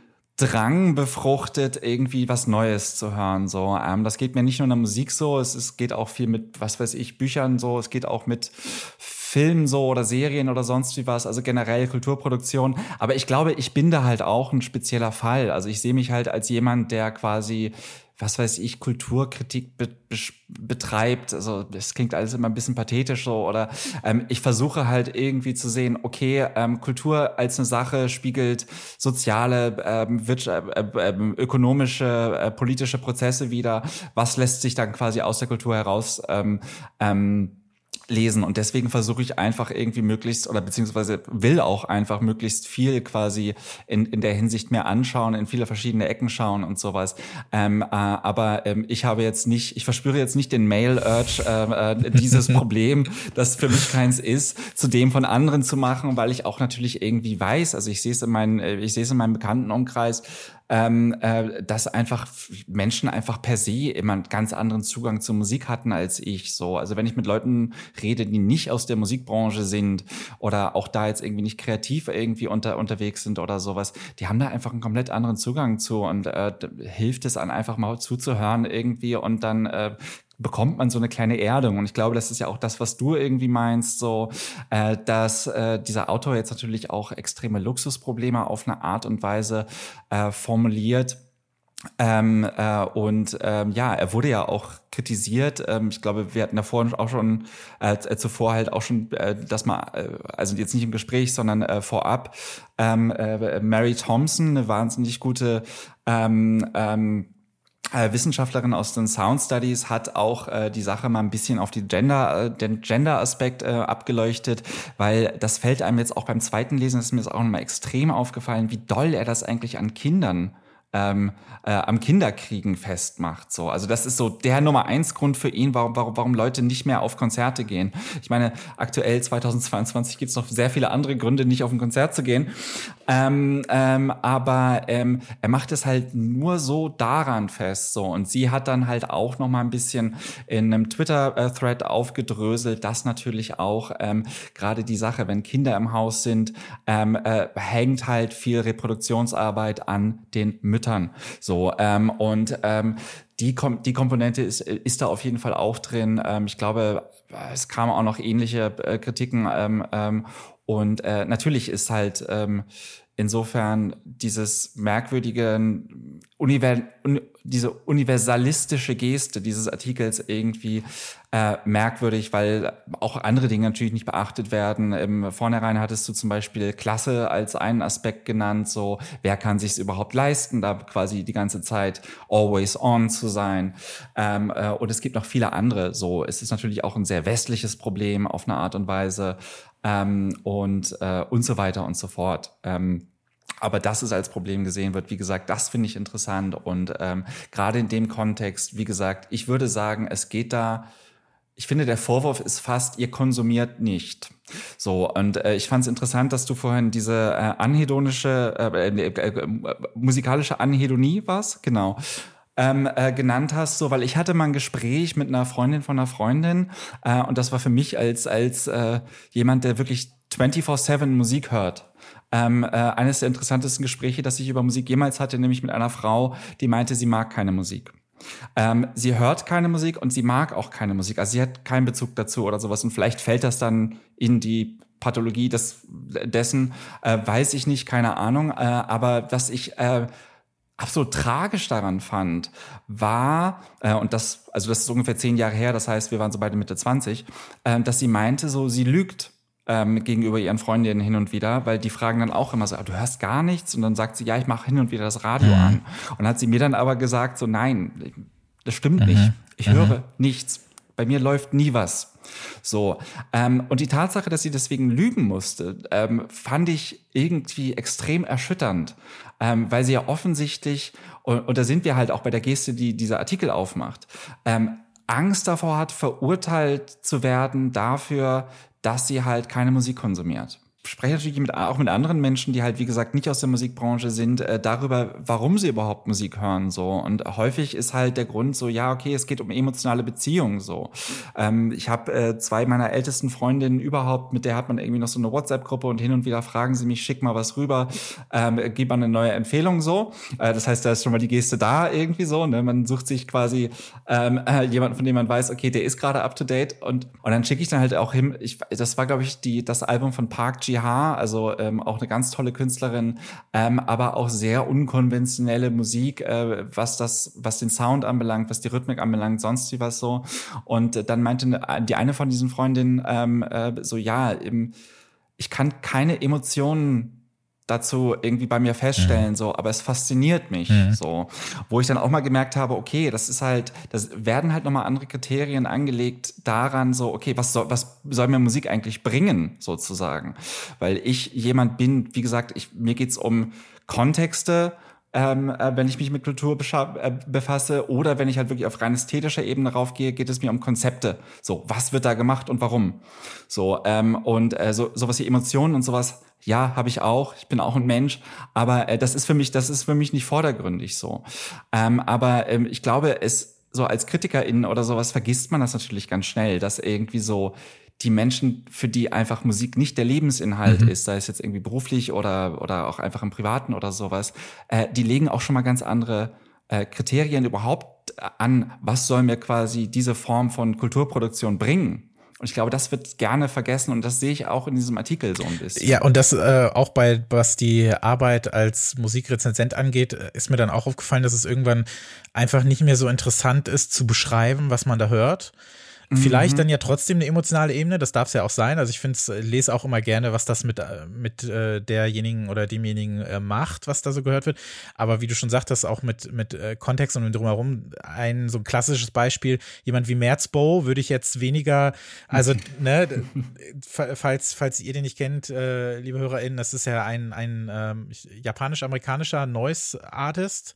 Drang befruchtet, irgendwie was Neues zu hören. So, ähm, das geht mir nicht nur in der Musik so, es, es geht auch viel mit, was weiß ich, Büchern so, es geht auch mit Filmen so oder Serien oder sonst wie was, also generell Kulturproduktion. Aber ich glaube, ich bin da halt auch ein spezieller Fall. Also ich sehe mich halt als jemand, der quasi was weiß ich, Kulturkritik be be betreibt. Also das klingt alles immer ein bisschen pathetisch so. Oder ähm, ich versuche halt irgendwie zu sehen, okay, ähm, Kultur als eine Sache spiegelt soziale, ähm, äh, äh, ökonomische, äh, politische Prozesse wieder. Was lässt sich dann quasi aus der Kultur heraus ähm, ähm, lesen und deswegen versuche ich einfach irgendwie möglichst oder beziehungsweise will auch einfach möglichst viel quasi in, in der Hinsicht mehr anschauen, in viele verschiedene Ecken schauen und sowas. Ähm, äh, aber ähm, ich habe jetzt nicht, ich verspüre jetzt nicht den Mail-Urge, äh, äh, dieses Problem, das für mich keins ist, zu dem von anderen zu machen, weil ich auch natürlich irgendwie weiß, also ich sehe es in meinen, äh, ich sehe es in meinem Bekanntenumkreis, ähm, äh, dass einfach Menschen einfach per se immer einen ganz anderen Zugang zur Musik hatten als ich. So, also wenn ich mit Leuten rede, die nicht aus der Musikbranche sind oder auch da jetzt irgendwie nicht kreativ irgendwie unter, unterwegs sind oder sowas, die haben da einfach einen komplett anderen Zugang zu und äh, hilft es an einfach mal zuzuhören irgendwie und dann äh, bekommt man so eine kleine Erdung. Und ich glaube, das ist ja auch das, was du irgendwie meinst, so, äh, dass äh, dieser Autor jetzt natürlich auch extreme Luxusprobleme auf eine Art und Weise äh, formuliert. Ähm, äh, und ähm, ja, er wurde ja auch kritisiert. Ähm, ich glaube, wir hatten davor auch schon, äh, zuvor halt auch schon äh, das mal, äh, also jetzt nicht im Gespräch, sondern äh, vorab, ähm, äh, Mary Thompson, eine wahnsinnig gute ähm, ähm, äh, Wissenschaftlerin aus den Sound Studies hat auch äh, die Sache mal ein bisschen auf die Gender, äh, den Gender-Aspekt äh, abgeleuchtet, weil das fällt einem jetzt auch beim zweiten Lesen, ist mir das auch nochmal extrem aufgefallen, wie doll er das eigentlich an Kindern ähm, äh, am Kinderkriegen festmacht. So, also das ist so der Nummer eins Grund für ihn, warum, warum, warum Leute nicht mehr auf Konzerte gehen. Ich meine, aktuell 2022 gibt es noch sehr viele andere Gründe, nicht auf ein Konzert zu gehen. Ähm, ähm, aber ähm, er macht es halt nur so daran fest. So und sie hat dann halt auch noch mal ein bisschen in einem Twitter-Thread aufgedröselt, dass natürlich auch ähm, gerade die Sache, wenn Kinder im Haus sind, ähm, äh, hängt halt viel Reproduktionsarbeit an den Müttern Müttern. So, ähm, und ähm, die, Kom die Komponente ist, ist da auf jeden Fall auch drin. Ähm, ich glaube, es kamen auch noch ähnliche äh, Kritiken. Ähm, ähm, und äh, natürlich ist halt ähm, insofern dieses merkwürdige Univers diese universalistische Geste dieses Artikels irgendwie äh, merkwürdig, weil auch andere Dinge natürlich nicht beachtet werden. Im Vornherein hattest du zum Beispiel Klasse als einen Aspekt genannt, so wer kann sich es überhaupt leisten, da quasi die ganze Zeit always on zu sein. Ähm, äh, und es gibt noch viele andere. So, es ist natürlich auch ein sehr westliches Problem auf eine Art und Weise ähm, und äh, und so weiter und so fort. Ähm, aber dass es als Problem gesehen wird, wie gesagt, das finde ich interessant. Und ähm, gerade in dem Kontext, wie gesagt, ich würde sagen, es geht da, ich finde, der Vorwurf ist fast, ihr konsumiert nicht. So, und äh, ich fand es interessant, dass du vorhin diese äh, anhedonische, äh, äh, äh, musikalische Anhedonie was, genau. Ähm, äh, genannt hast, so, weil ich hatte mal ein Gespräch mit einer Freundin von einer Freundin äh, und das war für mich als als äh, jemand, der wirklich 24/7 Musik hört, ähm, äh, eines der interessantesten Gespräche, das ich über Musik jemals hatte, nämlich mit einer Frau, die meinte, sie mag keine Musik. Ähm, sie hört keine Musik und sie mag auch keine Musik. Also sie hat keinen Bezug dazu oder sowas. Und vielleicht fällt das dann in die Pathologie des, dessen, äh, weiß ich nicht, keine Ahnung. Äh, aber was ich äh, absolut tragisch daran fand, war, äh, und das, also das ist ungefähr zehn Jahre her, das heißt, wir waren so beide Mitte 20, äh, dass sie meinte, so, sie lügt ähm, gegenüber ihren Freundinnen hin und wieder, weil die fragen dann auch immer so, ah, du hörst gar nichts? Und dann sagt sie, ja, ich mache hin und wieder das Radio mhm. an. Und hat sie mir dann aber gesagt, so nein, das stimmt mhm. nicht. Ich mhm. höre nichts. Bei mir läuft nie was. So. Ähm, und die Tatsache, dass sie deswegen lügen musste, ähm, fand ich irgendwie extrem erschütternd, ähm, weil sie ja offensichtlich, und, und, da sind wir halt auch bei der Geste, die dieser Artikel aufmacht, ähm, Angst davor hat, verurteilt zu werden dafür, dass sie halt keine Musik konsumiert spreche natürlich mit, auch mit anderen Menschen, die halt, wie gesagt, nicht aus der Musikbranche sind, äh, darüber, warum sie überhaupt Musik hören, so. Und häufig ist halt der Grund so, ja, okay, es geht um emotionale Beziehungen, so. Ähm, ich habe äh, zwei meiner ältesten Freundinnen überhaupt, mit der hat man irgendwie noch so eine WhatsApp-Gruppe und hin und wieder fragen sie mich, schick mal was rüber, ähm, gib mal eine neue Empfehlung, so. Äh, das heißt, da ist schon mal die Geste da irgendwie so, ne? Man sucht sich quasi ähm, äh, jemanden, von dem man weiß, okay, der ist gerade up to date und, und dann schicke ich dann halt auch hin, ich, das war, glaube ich, die, das Album von Park G Jihar, also ähm, auch eine ganz tolle Künstlerin, ähm, aber auch sehr unkonventionelle Musik, äh, was das, was den Sound anbelangt, was die Rhythmik anbelangt, sonst wie was so. Und dann meinte die eine von diesen Freundinnen ähm, äh, so, ja, im, ich kann keine Emotionen dazu irgendwie bei mir feststellen, mhm. so, aber es fasziniert mich, mhm. so, wo ich dann auch mal gemerkt habe, okay, das ist halt, das werden halt nochmal andere Kriterien angelegt daran, so, okay, was soll, was soll mir Musik eigentlich bringen, sozusagen, weil ich jemand bin, wie gesagt, ich, mir geht's um Kontexte, ähm, äh, wenn ich mich mit Kultur äh, befasse oder wenn ich halt wirklich auf rein ästhetischer Ebene raufgehe, geht es mir um Konzepte. So, was wird da gemacht und warum? So, ähm, und äh, so, sowas wie Emotionen und sowas ja, habe ich auch. Ich bin auch ein Mensch, aber äh, das ist für mich, das ist für mich nicht vordergründig so. Ähm, aber ähm, ich glaube, es so als Kritikerin oder sowas vergisst man das natürlich ganz schnell, dass irgendwie so die Menschen, für die einfach Musik nicht der Lebensinhalt mhm. ist, sei es jetzt irgendwie beruflich oder oder auch einfach im Privaten oder sowas, äh, die legen auch schon mal ganz andere äh, Kriterien überhaupt an, was soll mir quasi diese Form von Kulturproduktion bringen. Und ich glaube, das wird gerne vergessen und das sehe ich auch in diesem Artikel so ein bisschen. Ja, und das äh, auch bei, was die Arbeit als Musikrezensent angeht, ist mir dann auch aufgefallen, dass es irgendwann einfach nicht mehr so interessant ist zu beschreiben, was man da hört. Vielleicht mhm. dann ja trotzdem eine emotionale Ebene, das darf es ja auch sein. Also ich finde äh, lese auch immer gerne, was das mit, äh, mit äh, derjenigen oder demjenigen äh, macht, was da so gehört wird. Aber wie du schon sagtest, auch mit, mit äh, Kontext und drumherum, ein so ein klassisches Beispiel, jemand wie Merzbow würde ich jetzt weniger, also, ne, falls, falls ihr den nicht kennt, äh, liebe HörerInnen, das ist ja ein, ein ähm, japanisch-amerikanischer Noise-Artist.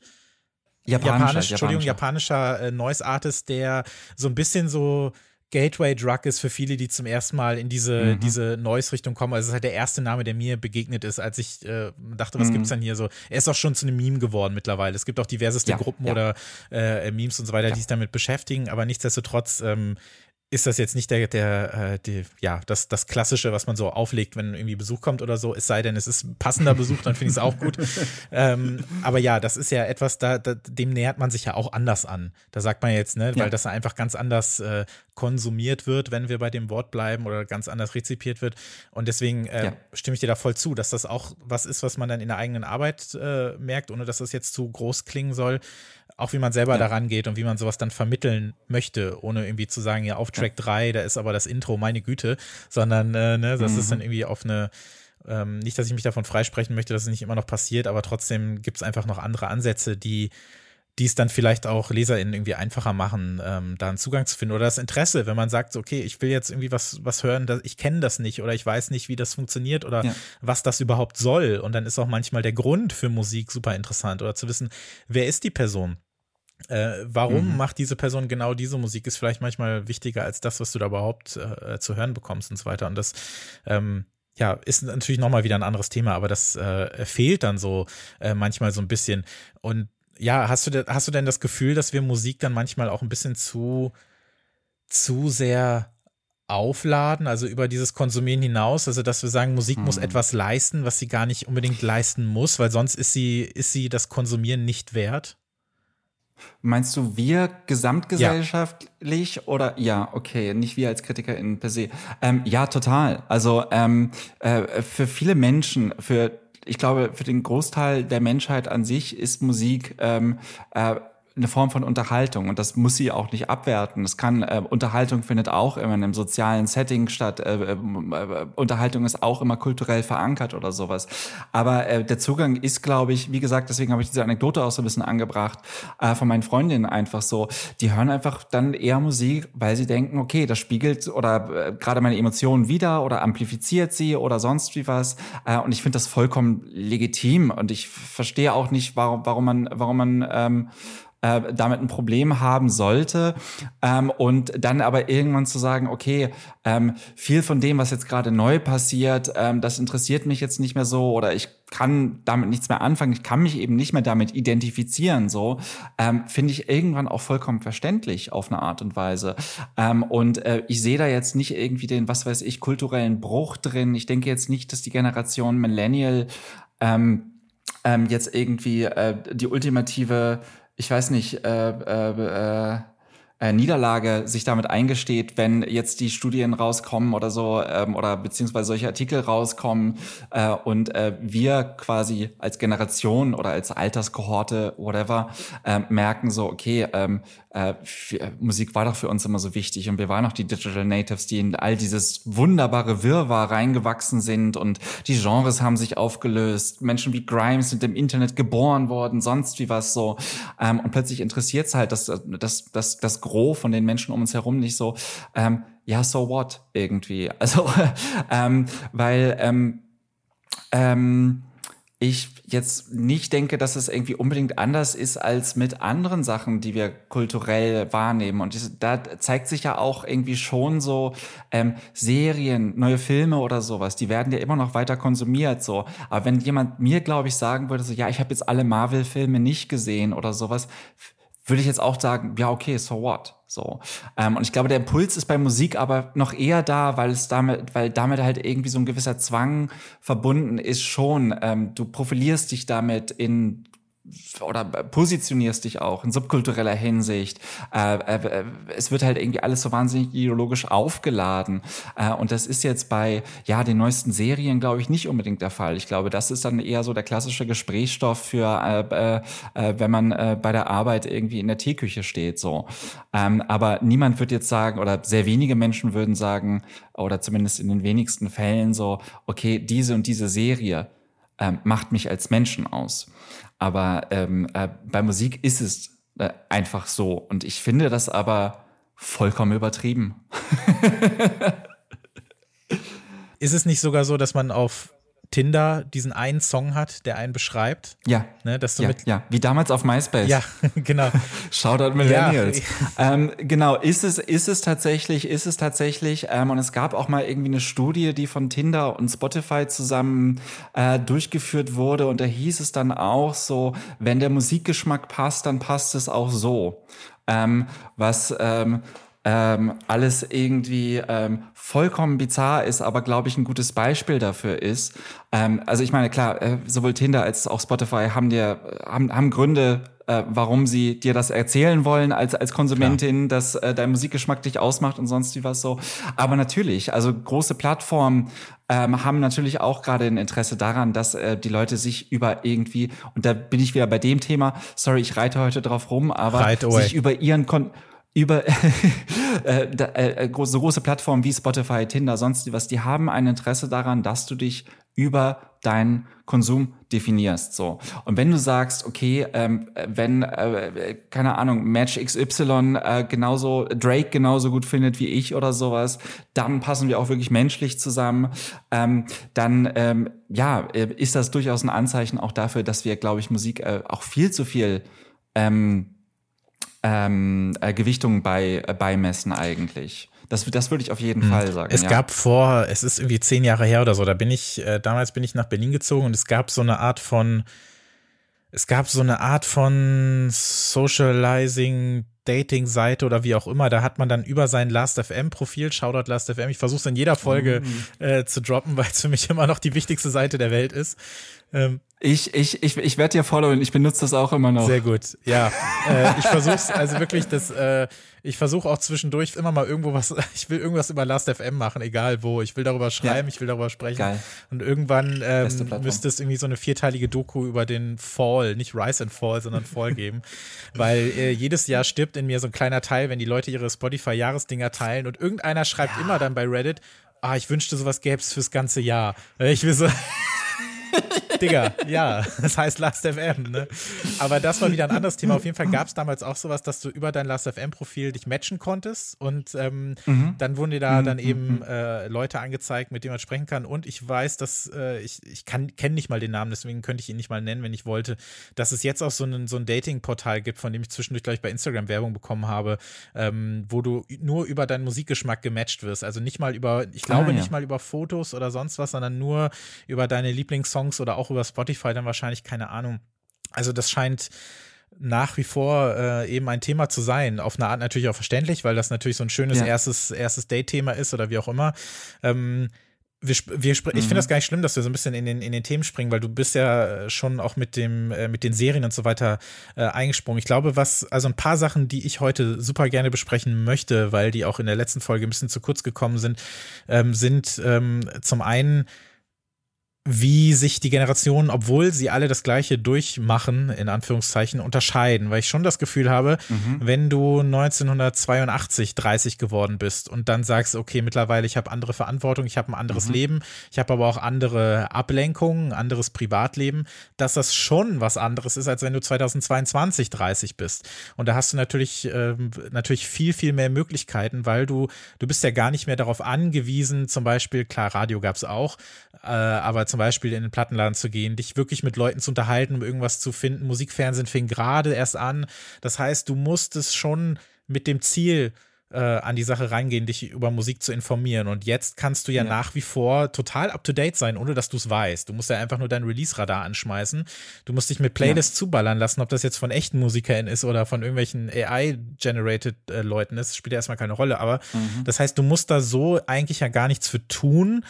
Japanischer, Japanisch, Entschuldigung, japanischer äh, Noise Artist, der so ein bisschen so Gateway Drug ist für viele, die zum ersten Mal in diese, mhm. diese Noise-Richtung kommen. Also es ist halt der erste Name, der mir begegnet ist, als ich äh, dachte, was mhm. gibt's denn hier so? Er ist auch schon zu einem Meme geworden mittlerweile. Es gibt auch diverseste ja, Gruppen ja. oder äh, Memes und so weiter, ja. die sich damit beschäftigen, aber nichtsdestotrotz ähm, ist das jetzt nicht der, der, äh, die, ja, das, das Klassische, was man so auflegt, wenn irgendwie Besuch kommt oder so. Es sei denn, es ist passender Besuch, dann finde ich es auch gut. ähm, aber ja, das ist ja etwas, da, da, dem nähert man sich ja auch anders an. Da sagt man jetzt, ne, weil das einfach ganz anders äh, konsumiert wird, wenn wir bei dem Wort bleiben oder ganz anders rezipiert wird. Und deswegen äh, ja. stimme ich dir da voll zu, dass das auch was ist, was man dann in der eigenen Arbeit äh, merkt, ohne dass das jetzt zu groß klingen soll auch wie man selber ja. daran geht und wie man sowas dann vermitteln möchte, ohne irgendwie zu sagen, ja, auf Track ja. 3, da ist aber das Intro, meine Güte, sondern äh, ne, das mhm. ist dann irgendwie auf eine, ähm, nicht, dass ich mich davon freisprechen möchte, dass es nicht immer noch passiert, aber trotzdem gibt es einfach noch andere Ansätze, die die es dann vielleicht auch LeserInnen irgendwie einfacher machen, ähm, da einen Zugang zu finden. Oder das Interesse, wenn man sagt, okay, ich will jetzt irgendwie was, was hören, das, ich kenne das nicht oder ich weiß nicht, wie das funktioniert oder ja. was das überhaupt soll. Und dann ist auch manchmal der Grund für Musik super interessant oder zu wissen, wer ist die Person? Äh, warum mhm. macht diese Person genau diese Musik, ist vielleicht manchmal wichtiger als das, was du da überhaupt äh, zu hören bekommst und so weiter. Und das, ähm, ja, ist natürlich nochmal wieder ein anderes Thema, aber das äh, fehlt dann so äh, manchmal so ein bisschen. Und ja, hast du, hast du denn das Gefühl, dass wir Musik dann manchmal auch ein bisschen zu, zu sehr aufladen, also über dieses Konsumieren hinaus, also dass wir sagen, Musik hm. muss etwas leisten, was sie gar nicht unbedingt leisten muss, weil sonst ist sie, ist sie das Konsumieren nicht wert? Meinst du wir gesamtgesellschaftlich ja. oder ja, okay, nicht wir als KritikerInnen per se. Ähm, ja, total. Also ähm, äh, für viele Menschen, für ich glaube, für den Großteil der Menschheit an sich ist Musik ähm, äh, eine Form von Unterhaltung und das muss sie auch nicht abwerten. Es kann äh, Unterhaltung findet auch immer in einem sozialen Setting statt. Äh, äh, Unterhaltung ist auch immer kulturell verankert oder sowas. Aber äh, der Zugang ist, glaube ich, wie gesagt, deswegen habe ich diese Anekdote auch so ein bisschen angebracht äh, von meinen Freundinnen einfach so. Die hören einfach dann eher Musik, weil sie denken, okay, das spiegelt oder äh, gerade meine Emotionen wieder oder amplifiziert sie oder sonst wie was. Äh, und ich finde das vollkommen legitim und ich verstehe auch nicht, warum, warum man, warum man ähm, äh, damit ein Problem haben sollte ähm, und dann aber irgendwann zu sagen, okay, ähm, viel von dem, was jetzt gerade neu passiert, ähm, das interessiert mich jetzt nicht mehr so oder ich kann damit nichts mehr anfangen, ich kann mich eben nicht mehr damit identifizieren, so ähm, finde ich irgendwann auch vollkommen verständlich auf eine Art und Weise. Ähm, und äh, ich sehe da jetzt nicht irgendwie den, was weiß ich, kulturellen Bruch drin. Ich denke jetzt nicht, dass die Generation Millennial ähm, ähm, jetzt irgendwie äh, die ultimative ich weiß nicht, äh, äh, äh, äh, Niederlage sich damit eingesteht, wenn jetzt die Studien rauskommen oder so ähm, oder beziehungsweise solche Artikel rauskommen äh, und äh, wir quasi als Generation oder als Alterskohorte, whatever, äh, merken so, okay, ähm, äh, Musik war doch für uns immer so wichtig und wir waren auch die Digital Natives, die in all dieses wunderbare Wirrwarr reingewachsen sind und die Genres haben sich aufgelöst. Menschen wie Grimes sind im Internet geboren worden, sonst wie was so. Ähm, und plötzlich interessiert es halt das, das, das, das Gros von den Menschen um uns herum nicht so, ähm, ja, so what irgendwie. Also, ähm, weil ähm, ähm, ich jetzt nicht denke, dass es irgendwie unbedingt anders ist als mit anderen Sachen, die wir kulturell wahrnehmen. Und da zeigt sich ja auch irgendwie schon so ähm, Serien, neue Filme oder sowas, die werden ja immer noch weiter konsumiert. So, aber wenn jemand mir, glaube ich, sagen würde, so ja, ich habe jetzt alle Marvel-Filme nicht gesehen oder sowas, würde ich jetzt auch sagen, ja, okay, so what? So. Ähm, und ich glaube, der Impuls ist bei Musik aber noch eher da, weil es damit, weil damit halt irgendwie so ein gewisser Zwang verbunden ist schon. Ähm, du profilierst dich damit in oder positionierst dich auch in subkultureller Hinsicht. Äh, äh, es wird halt irgendwie alles so wahnsinnig ideologisch aufgeladen. Äh, und das ist jetzt bei ja den neuesten Serien, glaube ich, nicht unbedingt der Fall. Ich glaube, das ist dann eher so der klassische Gesprächsstoff für, äh, äh, äh wenn man äh, bei der Arbeit irgendwie in der Teeküche steht. So, ähm, aber niemand wird jetzt sagen oder sehr wenige Menschen würden sagen oder zumindest in den wenigsten Fällen so, okay, diese und diese Serie ähm, macht mich als Menschen aus. Aber ähm, äh, bei Musik ist es äh, einfach so. Und ich finde das aber vollkommen übertrieben. ist es nicht sogar so, dass man auf Tinder diesen einen Song hat, der einen beschreibt. Ja. Ne, dass du ja, mit ja, wie damals auf MySpace. Ja, genau. Shoutout Millennials. Ja. Ähm, genau, ist es, ist es tatsächlich, ist es tatsächlich, ähm, und es gab auch mal irgendwie eine Studie, die von Tinder und Spotify zusammen äh, durchgeführt wurde, und da hieß es dann auch so, wenn der Musikgeschmack passt, dann passt es auch so. Ähm, was ähm, ähm, alles irgendwie ähm, vollkommen bizarr ist, aber glaube ich ein gutes Beispiel dafür ist. Ähm, also ich meine, klar, äh, sowohl Tinder als auch Spotify haben dir haben, haben Gründe, äh, warum sie dir das erzählen wollen als als Konsumentin, klar. dass äh, dein Musikgeschmack dich ausmacht und sonst wie was so. Aber natürlich, also große Plattformen ähm, haben natürlich auch gerade ein Interesse daran, dass äh, die Leute sich über irgendwie und da bin ich wieder bei dem Thema. Sorry, ich reite heute drauf rum, aber sich über ihren Kon über äh, äh, so große Plattformen wie Spotify, Tinder, sonst was, die haben ein Interesse daran, dass du dich über deinen Konsum definierst. So. Und wenn du sagst, okay, ähm, wenn, äh, keine Ahnung, Match XY äh, genauso, Drake genauso gut findet wie ich oder sowas, dann passen wir auch wirklich menschlich zusammen, ähm, dann ähm, ja, äh, ist das durchaus ein Anzeichen auch dafür, dass wir, glaube ich, Musik äh, auch viel zu viel ähm, ähm, äh, Gewichtungen bei, äh, beimessen eigentlich. Das, das würde ich auf jeden hm. Fall sagen. Es ja. gab vor, es ist irgendwie zehn Jahre her oder so, da bin ich, äh, damals bin ich nach Berlin gezogen und es gab so eine Art von, es gab so eine Art von Socializing Dating-Seite oder wie auch immer, da hat man dann über sein Last.fm-Profil, Shoutout Last.fm, ich versuche es in jeder Folge mhm. äh, zu droppen, weil es für mich immer noch die wichtigste Seite der Welt ist. Ähm, ich, ich, ich, ich werde dir followen, ich benutze das auch immer noch. Sehr gut, ja. äh, ich versuche es, also wirklich, das, äh, ich versuche auch zwischendurch immer mal irgendwo was, ich will irgendwas über Last.fm machen, egal wo. Ich will darüber schreiben, ja. ich will darüber sprechen. Geil. Und irgendwann ähm, müsste es irgendwie so eine vierteilige Doku über den Fall, nicht Rise and Fall, sondern Fall geben. Weil äh, jedes Jahr stirbt in mir so ein kleiner Teil, wenn die Leute ihre Spotify-Jahresdinger teilen und irgendeiner schreibt ja. immer dann bei Reddit, ah, ich wünschte, sowas gäbe es fürs ganze Jahr. Ich will so. Digga, ja, das heißt Last.fm, ne? Aber das war wieder ein anderes Thema. Auf jeden Fall gab es damals auch sowas, dass du über dein Last.fm-Profil dich matchen konntest und ähm, mhm. dann wurden dir da mhm. dann eben mhm. äh, Leute angezeigt, mit denen man sprechen kann. Und ich weiß, dass äh, ich, ich kenne nicht mal den Namen, deswegen könnte ich ihn nicht mal nennen, wenn ich wollte, dass es jetzt auch so ein, so ein Dating-Portal gibt, von dem ich zwischendurch, glaube ich, bei Instagram Werbung bekommen habe, ähm, wo du nur über deinen Musikgeschmack gematcht wirst. Also nicht mal über, ich glaube ah, ja. nicht mal über Fotos oder sonst was, sondern nur über deine Lieblingssongs oder auch über Spotify dann wahrscheinlich, keine Ahnung. Also das scheint nach wie vor äh, eben ein Thema zu sein. Auf eine Art natürlich auch verständlich, weil das natürlich so ein schönes ja. erstes, erstes Date-Thema ist oder wie auch immer. Ähm, wir, wir, ich finde mhm. das gar nicht schlimm, dass wir so ein bisschen in den, in den Themen springen, weil du bist ja schon auch mit dem, äh, mit den Serien und so weiter äh, eingesprungen. Ich glaube, was, also ein paar Sachen, die ich heute super gerne besprechen möchte, weil die auch in der letzten Folge ein bisschen zu kurz gekommen sind, ähm, sind ähm, zum einen wie sich die Generationen, obwohl sie alle das Gleiche durchmachen, in Anführungszeichen, unterscheiden. Weil ich schon das Gefühl habe, mhm. wenn du 1982 30 geworden bist und dann sagst, okay, mittlerweile ich habe andere Verantwortung, ich habe ein anderes mhm. Leben, ich habe aber auch andere Ablenkungen, anderes Privatleben, dass das schon was anderes ist, als wenn du 2022 30 bist. Und da hast du natürlich, äh, natürlich viel, viel mehr Möglichkeiten, weil du, du bist ja gar nicht mehr darauf angewiesen, zum Beispiel, klar, Radio gab es auch, äh, aber zum Beispiel in den Plattenladen zu gehen, dich wirklich mit Leuten zu unterhalten, um irgendwas zu finden. Musikfernsehen fing gerade erst an. Das heißt, du musstest schon mit dem Ziel äh, an die Sache reingehen, dich über Musik zu informieren. Und jetzt kannst du ja, ja. nach wie vor total up to date sein, ohne dass du es weißt. Du musst ja einfach nur dein Release-Radar anschmeißen. Du musst dich mit Playlists ja. zuballern lassen, ob das jetzt von echten MusikerInnen ist oder von irgendwelchen AI-generated äh, Leuten ist, spielt ja erstmal keine Rolle. Aber mhm. das heißt, du musst da so eigentlich ja gar nichts für tun,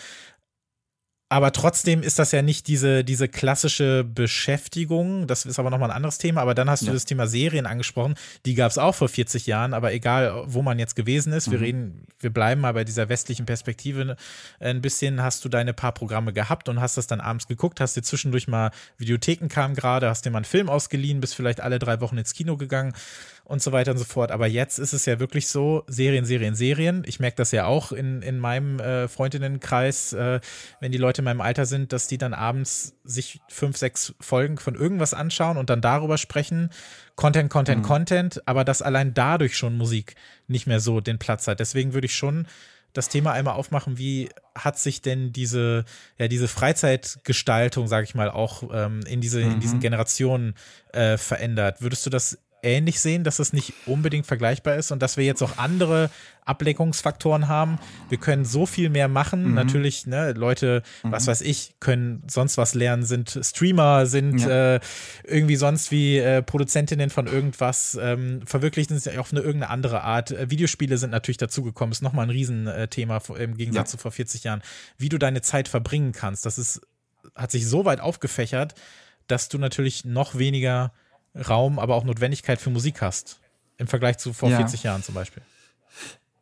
aber trotzdem ist das ja nicht diese, diese klassische Beschäftigung. Das ist aber nochmal ein anderes Thema. Aber dann hast du das Thema Serien angesprochen. Die gab es auch vor 40 Jahren, aber egal, wo man jetzt gewesen ist, mhm. wir reden, wir bleiben mal bei dieser westlichen Perspektive ein bisschen. Hast du deine paar Programme gehabt und hast das dann abends geguckt, hast dir zwischendurch mal Videotheken kamen gerade, hast dir mal einen Film ausgeliehen, bist vielleicht alle drei Wochen ins Kino gegangen und so weiter und so fort. Aber jetzt ist es ja wirklich so, Serien, Serien, Serien. Ich merke das ja auch in, in meinem äh, Freundinnenkreis, äh, wenn die Leute in meinem Alter sind, dass die dann abends sich fünf, sechs Folgen von irgendwas anschauen und dann darüber sprechen. Content, Content, mhm. Content, aber dass allein dadurch schon Musik nicht mehr so den Platz hat. Deswegen würde ich schon das Thema einmal aufmachen, wie hat sich denn diese, ja, diese Freizeitgestaltung, sage ich mal, auch ähm, in, diese, mhm. in diesen Generationen äh, verändert? Würdest du das ähnlich sehen, dass es nicht unbedingt vergleichbar ist und dass wir jetzt auch andere Ablenkungsfaktoren haben. Wir können so viel mehr machen. Mhm. Natürlich, ne, Leute, mhm. was weiß ich, können sonst was lernen, sind Streamer, sind ja. äh, irgendwie sonst wie äh, Produzentinnen von irgendwas, ähm, verwirklichen sich auf eine irgendeine andere Art. Äh, Videospiele sind natürlich dazugekommen, ist nochmal ein Riesenthema im Gegensatz ja. zu vor 40 Jahren. Wie du deine Zeit verbringen kannst, das ist, hat sich so weit aufgefächert, dass du natürlich noch weniger Raum, aber auch Notwendigkeit für Musik hast. Im Vergleich zu vor ja. 40 Jahren zum Beispiel.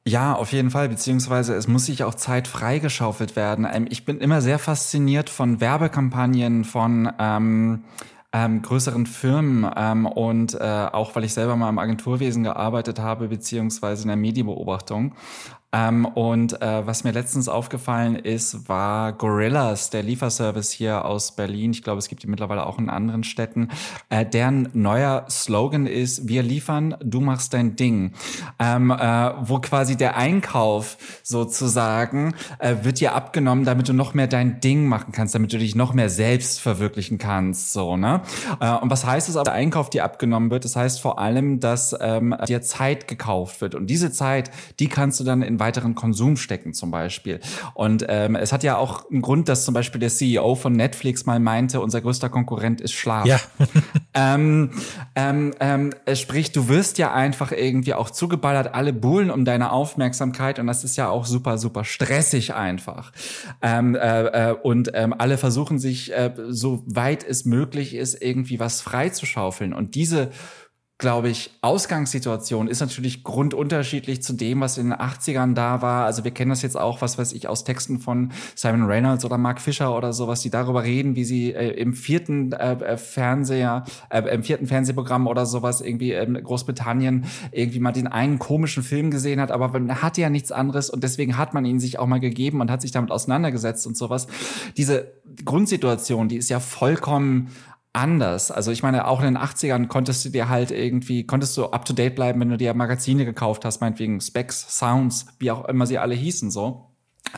Ja, auf jeden Fall, beziehungsweise es muss sich auch Zeit freigeschaufelt werden. Ähm, ich bin immer sehr fasziniert von Werbekampagnen, von ähm, ähm, größeren Firmen ähm, und äh, auch weil ich selber mal im Agenturwesen gearbeitet habe, beziehungsweise in der Medienbeobachtung. Ähm, und äh, was mir letztens aufgefallen ist, war Gorillas, der Lieferservice hier aus Berlin. Ich glaube, es gibt die mittlerweile auch in anderen Städten. Äh, deren neuer Slogan ist, wir liefern, du machst dein Ding. Ähm, äh, wo quasi der Einkauf sozusagen äh, wird dir abgenommen, damit du noch mehr dein Ding machen kannst, damit du dich noch mehr selbst verwirklichen kannst. So, ne? Äh, und was heißt es aber, der Einkauf dir abgenommen wird? Das heißt vor allem, dass ähm, dir Zeit gekauft wird. Und diese Zeit, die kannst du dann in weiteren Konsum stecken zum Beispiel. Und ähm, es hat ja auch einen Grund, dass zum Beispiel der CEO von Netflix mal meinte, unser größter Konkurrent ist Schlaf. Ja. ähm, ähm, ähm, sprich, du wirst ja einfach irgendwie auch zugeballert, alle buhlen um deine Aufmerksamkeit und das ist ja auch super, super stressig einfach. Ähm, äh, äh, und ähm, alle versuchen sich, äh, so weit es möglich ist, irgendwie was freizuschaufeln. Und diese glaube ich, Ausgangssituation ist natürlich grundunterschiedlich zu dem, was in den 80ern da war. Also wir kennen das jetzt auch, was weiß ich, aus Texten von Simon Reynolds oder Mark Fisher oder sowas, die darüber reden, wie sie äh, im vierten äh, äh Fernseher, äh, im vierten Fernsehprogramm oder sowas irgendwie in Großbritannien irgendwie mal den einen komischen Film gesehen hat, aber man hatte ja nichts anderes und deswegen hat man ihn sich auch mal gegeben und hat sich damit auseinandergesetzt und sowas. Diese Grundsituation, die ist ja vollkommen anders. Also ich meine, auch in den 80ern konntest du dir halt irgendwie, konntest du up to date bleiben, wenn du dir Magazine gekauft hast, meinetwegen Specs, Sounds, wie auch immer sie alle hießen, so.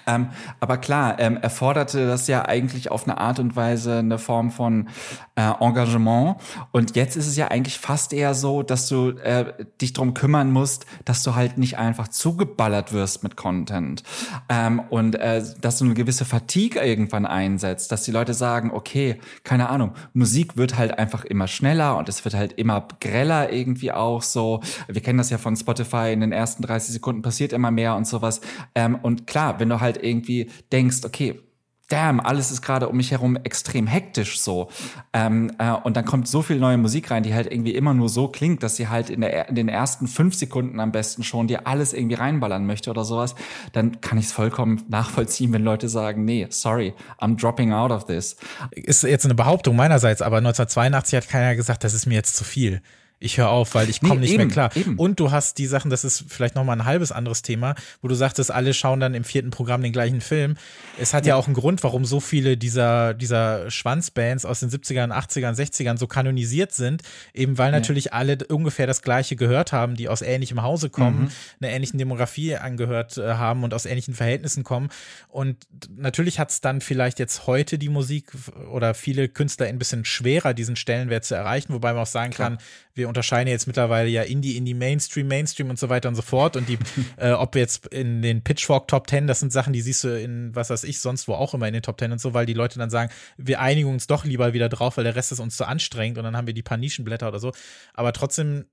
Ähm, aber klar, ähm, erforderte das ja eigentlich auf eine Art und Weise eine Form von äh, Engagement. Und jetzt ist es ja eigentlich fast eher so, dass du äh, dich drum kümmern musst, dass du halt nicht einfach zugeballert wirst mit Content. Ähm, und äh, dass du eine gewisse Fatigue irgendwann einsetzt, dass die Leute sagen, okay, keine Ahnung, Musik wird halt einfach immer schneller und es wird halt immer greller irgendwie auch so. Wir kennen das ja von Spotify, in den ersten 30 Sekunden passiert immer mehr und sowas. Ähm, und klar, wenn du halt irgendwie denkst, okay, damn, alles ist gerade um mich herum extrem hektisch so. Ähm, äh, und dann kommt so viel neue Musik rein, die halt irgendwie immer nur so klingt, dass sie halt in, der, in den ersten fünf Sekunden am besten schon dir alles irgendwie reinballern möchte oder sowas, dann kann ich es vollkommen nachvollziehen, wenn Leute sagen, nee, sorry, I'm dropping out of this. Ist jetzt eine Behauptung meinerseits, aber 1982 hat keiner gesagt, das ist mir jetzt zu viel ich höre auf, weil ich komme nee, nicht eben, mehr klar. Eben. Und du hast die Sachen, das ist vielleicht nochmal ein halbes anderes Thema, wo du sagtest, alle schauen dann im vierten Programm den gleichen Film. Es hat ja, ja auch einen Grund, warum so viele dieser, dieser Schwanzbands aus den 70ern, 80ern, 60ern so kanonisiert sind, eben weil ja. natürlich alle ungefähr das gleiche gehört haben, die aus ähnlichem Hause kommen, mhm. einer ähnlichen Demografie angehört äh, haben und aus ähnlichen Verhältnissen kommen. Und natürlich hat es dann vielleicht jetzt heute die Musik oder viele Künstler ein bisschen schwerer, diesen Stellenwert zu erreichen, wobei man auch sagen Klar. kann, wir unterscheiden jetzt mittlerweile ja Indie, Indie, Mainstream, Mainstream und so weiter und so fort. Und die, äh, ob jetzt in den Pitchfork Top Ten, das sind Sachen, die siehst du in, was weiß ich, sonst wo auch immer in den Top Ten und so, weil die Leute dann sagen, wir einigen uns doch lieber wieder drauf, weil der Rest ist uns zu anstrengend und dann haben wir die paar Nischenblätter oder so. Aber trotzdem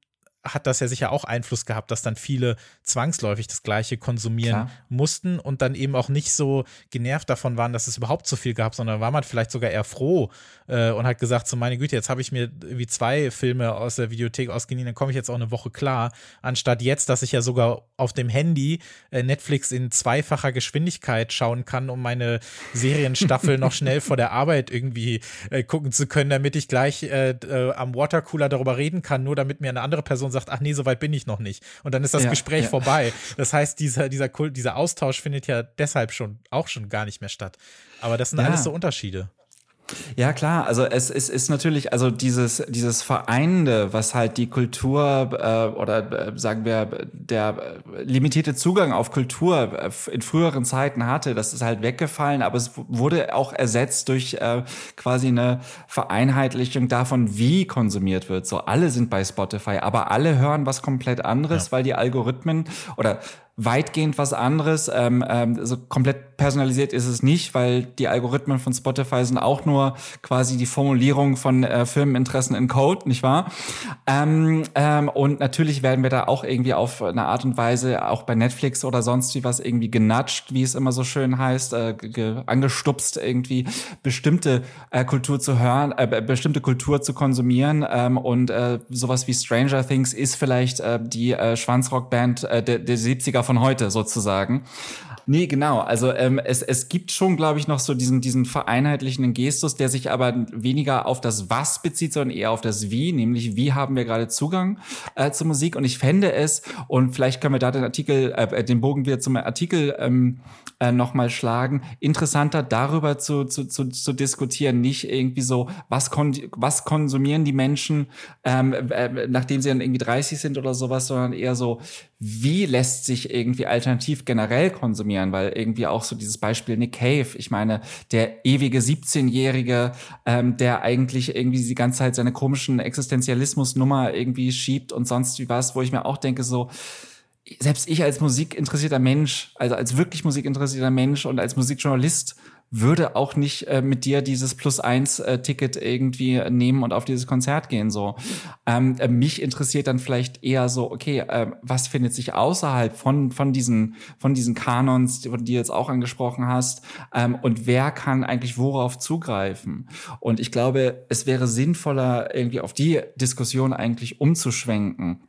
hat das ja sicher auch Einfluss gehabt, dass dann viele zwangsläufig das Gleiche konsumieren Klar. mussten und dann eben auch nicht so genervt davon waren, dass es überhaupt so viel gab, sondern war man vielleicht sogar eher froh äh, und hat gesagt, so meine Güte, jetzt habe ich mir wie zwei Filme aus der Videothek ausgeliehen, dann komme ich jetzt auch eine Woche klar, anstatt jetzt, dass ich ja sogar auf dem Handy äh, Netflix in zweifacher Geschwindigkeit schauen kann, um meine Serienstaffel noch schnell vor der Arbeit irgendwie äh, gucken zu können, damit ich gleich äh, äh, am Watercooler darüber reden kann, nur damit mir eine andere Person sagt, ach nee, so weit bin ich noch nicht. Und dann ist das ja, Gespräch ja. vorbei. Das heißt, dieser, dieser, Kult, dieser Austausch findet ja deshalb schon auch schon gar nicht mehr statt. Aber das sind alles so Unterschiede. Ja, klar. Also es, es ist natürlich, also dieses, dieses Vereinende, was halt die Kultur äh, oder äh, sagen wir, der limitierte Zugang auf Kultur äh, in früheren Zeiten hatte, das ist halt weggefallen, aber es wurde auch ersetzt durch äh, quasi eine Vereinheitlichung davon, wie konsumiert wird. So, alle sind bei Spotify, aber alle hören was komplett anderes, ja. weil die Algorithmen oder weitgehend was anderes. Ähm, ähm, so komplett personalisiert ist es nicht, weil die Algorithmen von Spotify sind auch nur quasi die Formulierung von äh, Firmeninteressen in Code, nicht wahr? Ähm, ähm, und natürlich werden wir da auch irgendwie auf eine Art und Weise auch bei Netflix oder sonst wie was irgendwie genatscht, wie es immer so schön heißt, äh, angestupst irgendwie bestimmte äh, Kultur zu hören, äh, bestimmte Kultur zu konsumieren ähm, und äh, sowas wie Stranger Things ist vielleicht äh, die äh, Schwanzrockband äh, der, der 70er von heute sozusagen. Nee, genau. Also ähm, es, es gibt schon, glaube ich, noch so diesen, diesen vereinheitlichenden Gestus, der sich aber weniger auf das Was bezieht, sondern eher auf das Wie, nämlich wie haben wir gerade Zugang äh, zur Musik. Und ich fände es, und vielleicht können wir da den Artikel, äh, den Bogen wieder zum Artikel ähm, äh, nochmal schlagen, interessanter darüber zu, zu, zu, zu diskutieren, nicht irgendwie so, was, kon was konsumieren die Menschen, ähm, äh, nachdem sie dann irgendwie 30 sind oder sowas, sondern eher so, wie lässt sich irgendwie alternativ generell konsumieren, weil irgendwie auch so dieses Beispiel Nick Cave, ich meine, der ewige 17-Jährige, ähm, der eigentlich irgendwie die ganze Zeit seine komischen Existenzialismus-Nummer irgendwie schiebt und sonst wie was, wo ich mir auch denke so, selbst ich als musikinteressierter Mensch, also als wirklich musikinteressierter Mensch und als Musikjournalist würde auch nicht äh, mit dir dieses Plus-Eins-Ticket äh, irgendwie nehmen und auf dieses Konzert gehen. So, ähm, äh, mich interessiert dann vielleicht eher so, okay, äh, was findet sich außerhalb von von diesen von diesen Kanons, die, die du jetzt auch angesprochen hast, ähm, und wer kann eigentlich worauf zugreifen? Und ich glaube, es wäre sinnvoller, irgendwie auf die Diskussion eigentlich umzuschwenken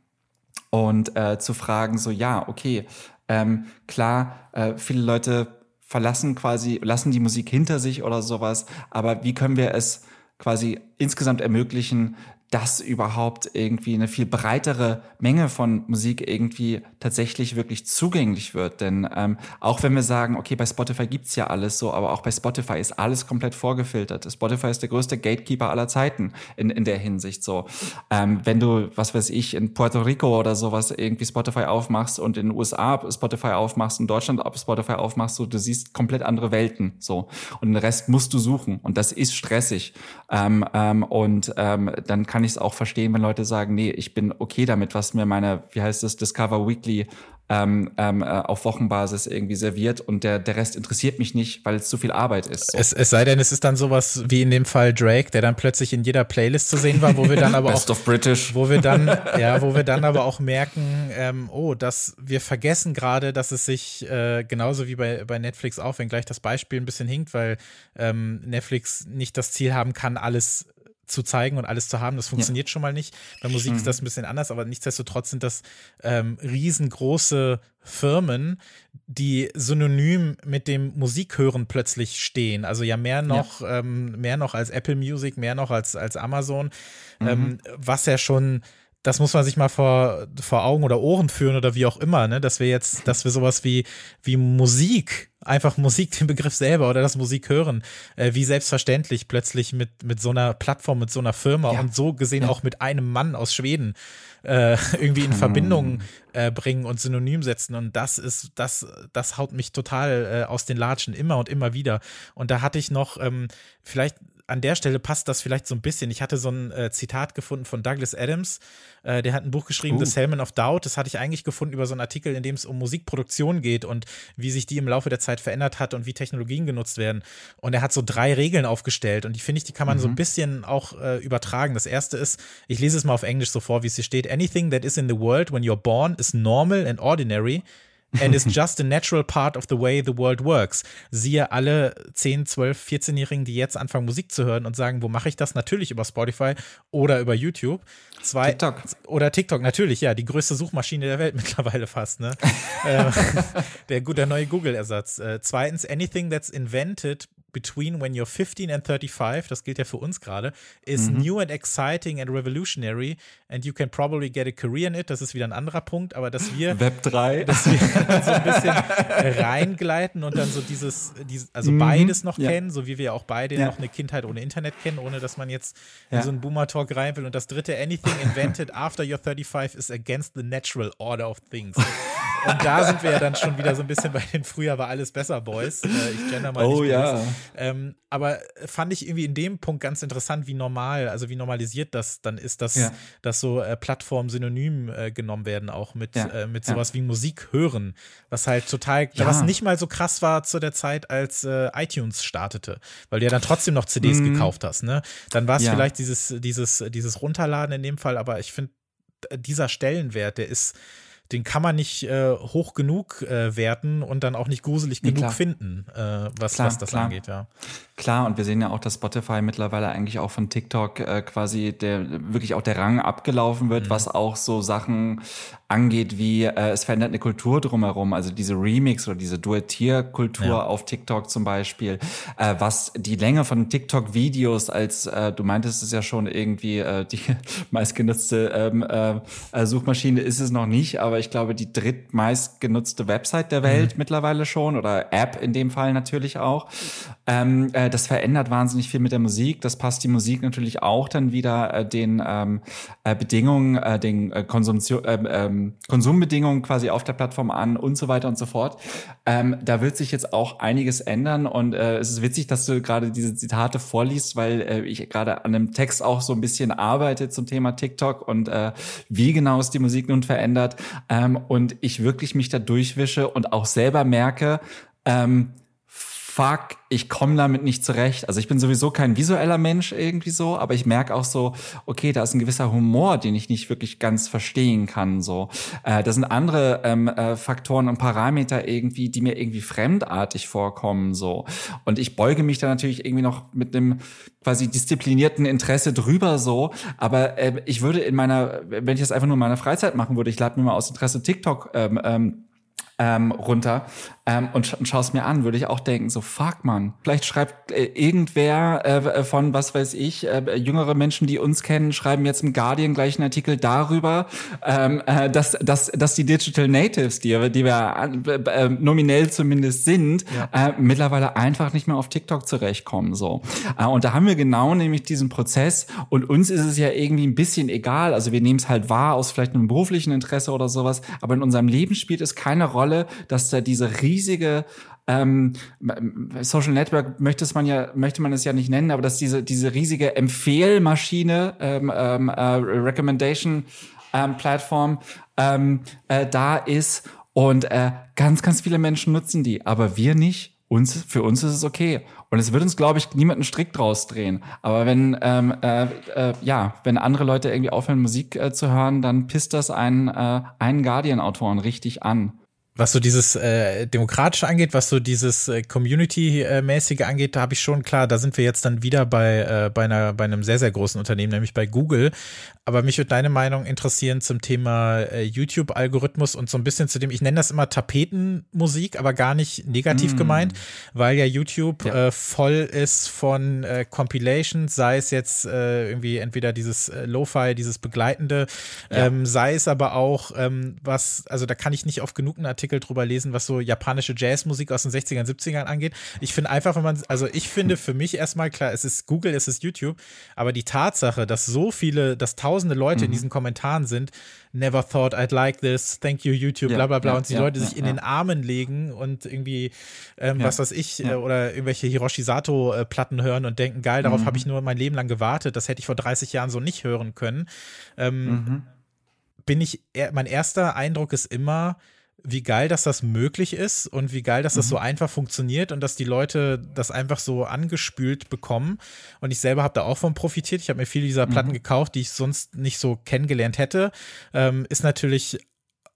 und äh, zu fragen, so ja, okay, ähm, klar, äh, viele Leute verlassen quasi, lassen die Musik hinter sich oder sowas. Aber wie können wir es quasi insgesamt ermöglichen, dass überhaupt irgendwie eine viel breitere Menge von Musik irgendwie tatsächlich wirklich zugänglich wird. Denn ähm, auch wenn wir sagen, okay, bei Spotify gibt's ja alles so, aber auch bei Spotify ist alles komplett vorgefiltert. Spotify ist der größte Gatekeeper aller Zeiten in, in der Hinsicht so. Ähm, wenn du, was weiß ich, in Puerto Rico oder sowas irgendwie Spotify aufmachst und in den USA Spotify aufmachst, in Deutschland Spotify aufmachst, so, du siehst komplett andere Welten so. Und den Rest musst du suchen. Und das ist stressig. Ähm, ähm, und ähm, dann kann kann ich es auch verstehen, wenn Leute sagen, nee, ich bin okay damit, was mir meine, wie heißt es, Discover Weekly ähm, ähm, äh, auf Wochenbasis irgendwie serviert und der, der Rest interessiert mich nicht, weil es zu viel Arbeit ist. So. Es, es sei denn, es ist dann sowas wie in dem Fall Drake, der dann plötzlich in jeder Playlist zu sehen war, wo wir dann aber Best auch of British. wo wir dann ja, wo wir dann aber auch merken, ähm, oh, dass wir vergessen gerade, dass es sich äh, genauso wie bei, bei Netflix auch, wenn gleich das Beispiel ein bisschen hinkt, weil ähm, Netflix nicht das Ziel haben kann, alles zu zeigen und alles zu haben. Das funktioniert ja. schon mal nicht. Bei Musik mhm. ist das ein bisschen anders, aber nichtsdestotrotz sind das ähm, riesengroße Firmen, die synonym mit dem Musikhören plötzlich stehen. Also ja mehr noch, ja. Ähm, mehr noch als Apple Music, mehr noch als, als Amazon, mhm. ähm, was ja schon das muss man sich mal vor, vor Augen oder Ohren führen oder wie auch immer, ne? dass wir jetzt, dass wir sowas wie, wie Musik, einfach Musik, den Begriff selber oder das Musik hören, äh, wie selbstverständlich plötzlich mit, mit so einer Plattform, mit so einer Firma ja. und so gesehen ja. auch mit einem Mann aus Schweden äh, irgendwie in hm. Verbindung äh, bringen und synonym setzen. Und das ist, das, das haut mich total äh, aus den Latschen immer und immer wieder. Und da hatte ich noch, ähm, vielleicht an der Stelle passt das vielleicht so ein bisschen. Ich hatte so ein äh, Zitat gefunden von Douglas Adams, äh, der hat ein Buch geschrieben, uh. The Salmon of Doubt. Das hatte ich eigentlich gefunden über so einen Artikel, in dem es um Musikproduktion geht und wie sich die im Laufe der Zeit verändert hat und wie Technologien genutzt werden. Und er hat so drei Regeln aufgestellt und die finde ich, die kann man mhm. so ein bisschen auch äh, übertragen. Das erste ist, ich lese es mal auf Englisch so vor, wie es hier steht: Anything that is in the world when you're born is normal and ordinary and is just a natural part of the way the world works. Siehe alle 10, 12, 14-Jährigen, die jetzt anfangen Musik zu hören und sagen, wo mache ich das? Natürlich über Spotify oder über YouTube. Zwei, TikTok. Oder TikTok, natürlich, ja, die größte Suchmaschine der Welt mittlerweile fast, ne? Äh, der, der neue Google-Ersatz. Äh, zweitens, anything that's invented between when you're 15 and 35, das gilt ja für uns gerade, is mhm. new and exciting and revolutionary and you can probably get a career in it. Das ist wieder ein anderer Punkt, aber dass wir Web 3, dass wir so ein bisschen reingleiten und dann so dieses, dieses also mhm. beides noch ja. kennen, so wie wir auch beide ja. noch eine Kindheit ohne Internet kennen, ohne dass man jetzt ja. in so einen Boomer Talk rein will. Und das dritte, anything invented after you're 35 is against the natural order of things. Und da sind wir ja dann schon wieder so ein bisschen bei den früher war alles besser Boys. Äh, ich gender mal oh, nicht. ja. Ähm, aber fand ich irgendwie in dem Punkt ganz interessant, wie normal, also wie normalisiert das dann ist, dass, ja. dass so äh, Plattformen synonym äh, genommen werden, auch mit, ja. äh, mit sowas ja. wie Musik hören, was halt total, was nicht mal so krass war zu der Zeit, als äh, iTunes startete, weil du ja dann trotzdem noch CDs mhm. gekauft hast, ne? Dann war es vielleicht dieses, dieses, dieses Runterladen in dem Fall, aber ich finde, dieser Stellenwert, der ist den kann man nicht äh, hoch genug äh, werten und dann auch nicht gruselig nee, genug klar. finden, äh, was, klar, was das klar. angeht, ja. Klar, und wir sehen ja auch, dass Spotify mittlerweile eigentlich auch von TikTok äh, quasi der wirklich auch der Rang abgelaufen wird, mhm. was auch so Sachen angeht, wie äh, es verändert eine Kultur drumherum, also diese Remix oder diese Duettierkultur ja. auf TikTok zum Beispiel, äh, was die Länge von TikTok-Videos als, du meintest es ja schon irgendwie, die meistgenutzte ähm, äh, Suchmaschine ist es noch nicht, aber ich glaube, die drittmeist genutzte Website der Welt mhm. mittlerweile schon oder App in dem Fall natürlich auch. Ähm, äh, das verändert wahnsinnig viel mit der Musik. Das passt die Musik natürlich auch dann wieder äh, den ähm, äh, Bedingungen, äh, den äh, Konsumtion, äh, ähm, Konsumbedingungen quasi auf der Plattform an und so weiter und so fort. Ähm, da wird sich jetzt auch einiges ändern und äh, es ist witzig, dass du gerade diese Zitate vorliest, weil äh, ich gerade an einem Text auch so ein bisschen arbeite zum Thema TikTok und äh, wie genau es die Musik nun verändert ähm, und ich wirklich mich da durchwische und auch selber merke, ähm, fuck, ich komme damit nicht zurecht. Also ich bin sowieso kein visueller Mensch irgendwie so, aber ich merke auch so, okay, da ist ein gewisser Humor, den ich nicht wirklich ganz verstehen kann. So, äh, da sind andere ähm, äh, Faktoren und Parameter irgendwie, die mir irgendwie fremdartig vorkommen. So und ich beuge mich da natürlich irgendwie noch mit einem quasi disziplinierten Interesse drüber so. Aber äh, ich würde in meiner, wenn ich das einfach nur in meiner Freizeit machen würde, ich lade mir mal aus Interesse TikTok ähm, ähm, ähm, runter ähm, und, sch und schaust mir an, würde ich auch denken, so fuck man. Vielleicht schreibt äh, irgendwer äh, von, was weiß ich, äh, jüngere Menschen, die uns kennen, schreiben jetzt im Guardian gleich einen Artikel darüber, ähm, äh, dass, dass, dass die Digital Natives, die, die wir äh, nominell zumindest sind, ja. äh, mittlerweile einfach nicht mehr auf TikTok zurechtkommen. So. Äh, und da haben wir genau nämlich diesen Prozess und uns ist es ja irgendwie ein bisschen egal. Also wir nehmen es halt wahr aus vielleicht einem beruflichen Interesse oder sowas, aber in unserem Leben spielt es keine Rolle, dass da diese riesige ähm, Social Network möchte man ja möchte man es ja nicht nennen, aber dass diese diese riesige Empfehlmaschine ähm, ähm, äh, Recommendation ähm, Plattform ähm, äh, da ist und äh, ganz ganz viele Menschen nutzen die, aber wir nicht. Uns für uns ist es okay und es wird uns glaube ich niemanden Strick draus drehen. Aber wenn ähm, äh, äh, ja wenn andere Leute irgendwie aufhören Musik äh, zu hören, dann pisst das einen äh, einen Guardian Autoren richtig an was so dieses äh, Demokratische angeht, was so dieses äh, Community-mäßige angeht, da habe ich schon klar, da sind wir jetzt dann wieder bei, äh, bei, einer, bei einem sehr, sehr großen Unternehmen, nämlich bei Google. Aber mich würde deine Meinung interessieren zum Thema äh, YouTube-Algorithmus und so ein bisschen zu dem, ich nenne das immer Tapetenmusik, aber gar nicht negativ mm. gemeint, weil ja YouTube ja. Äh, voll ist von äh, Compilations, sei es jetzt äh, irgendwie entweder dieses äh, Lo-Fi, dieses Begleitende, ja. ähm, sei es aber auch ähm, was, also da kann ich nicht auf genug Artikel Artikel drüber lesen, was so japanische Jazzmusik aus den 60ern, 70ern angeht. Ich finde einfach, wenn man, also ich finde für mich erstmal klar, es ist Google, es ist YouTube, aber die Tatsache, dass so viele, dass tausende Leute mhm. in diesen Kommentaren sind, never thought I'd like this, thank you YouTube, ja, bla bla bla, ja, und die ja, Leute sich in den Armen legen und irgendwie, ähm, was weiß ich, äh, oder irgendwelche Hiroshi Sato-Platten äh, hören und denken, geil, darauf mhm. habe ich nur mein Leben lang gewartet, das hätte ich vor 30 Jahren so nicht hören können. Ähm, mhm. Bin ich, mein erster Eindruck ist immer, wie geil, dass das möglich ist und wie geil, dass das mhm. so einfach funktioniert und dass die Leute das einfach so angespült bekommen. Und ich selber habe da auch von profitiert. Ich habe mir viele dieser Platten mhm. gekauft, die ich sonst nicht so kennengelernt hätte. Ähm, ist natürlich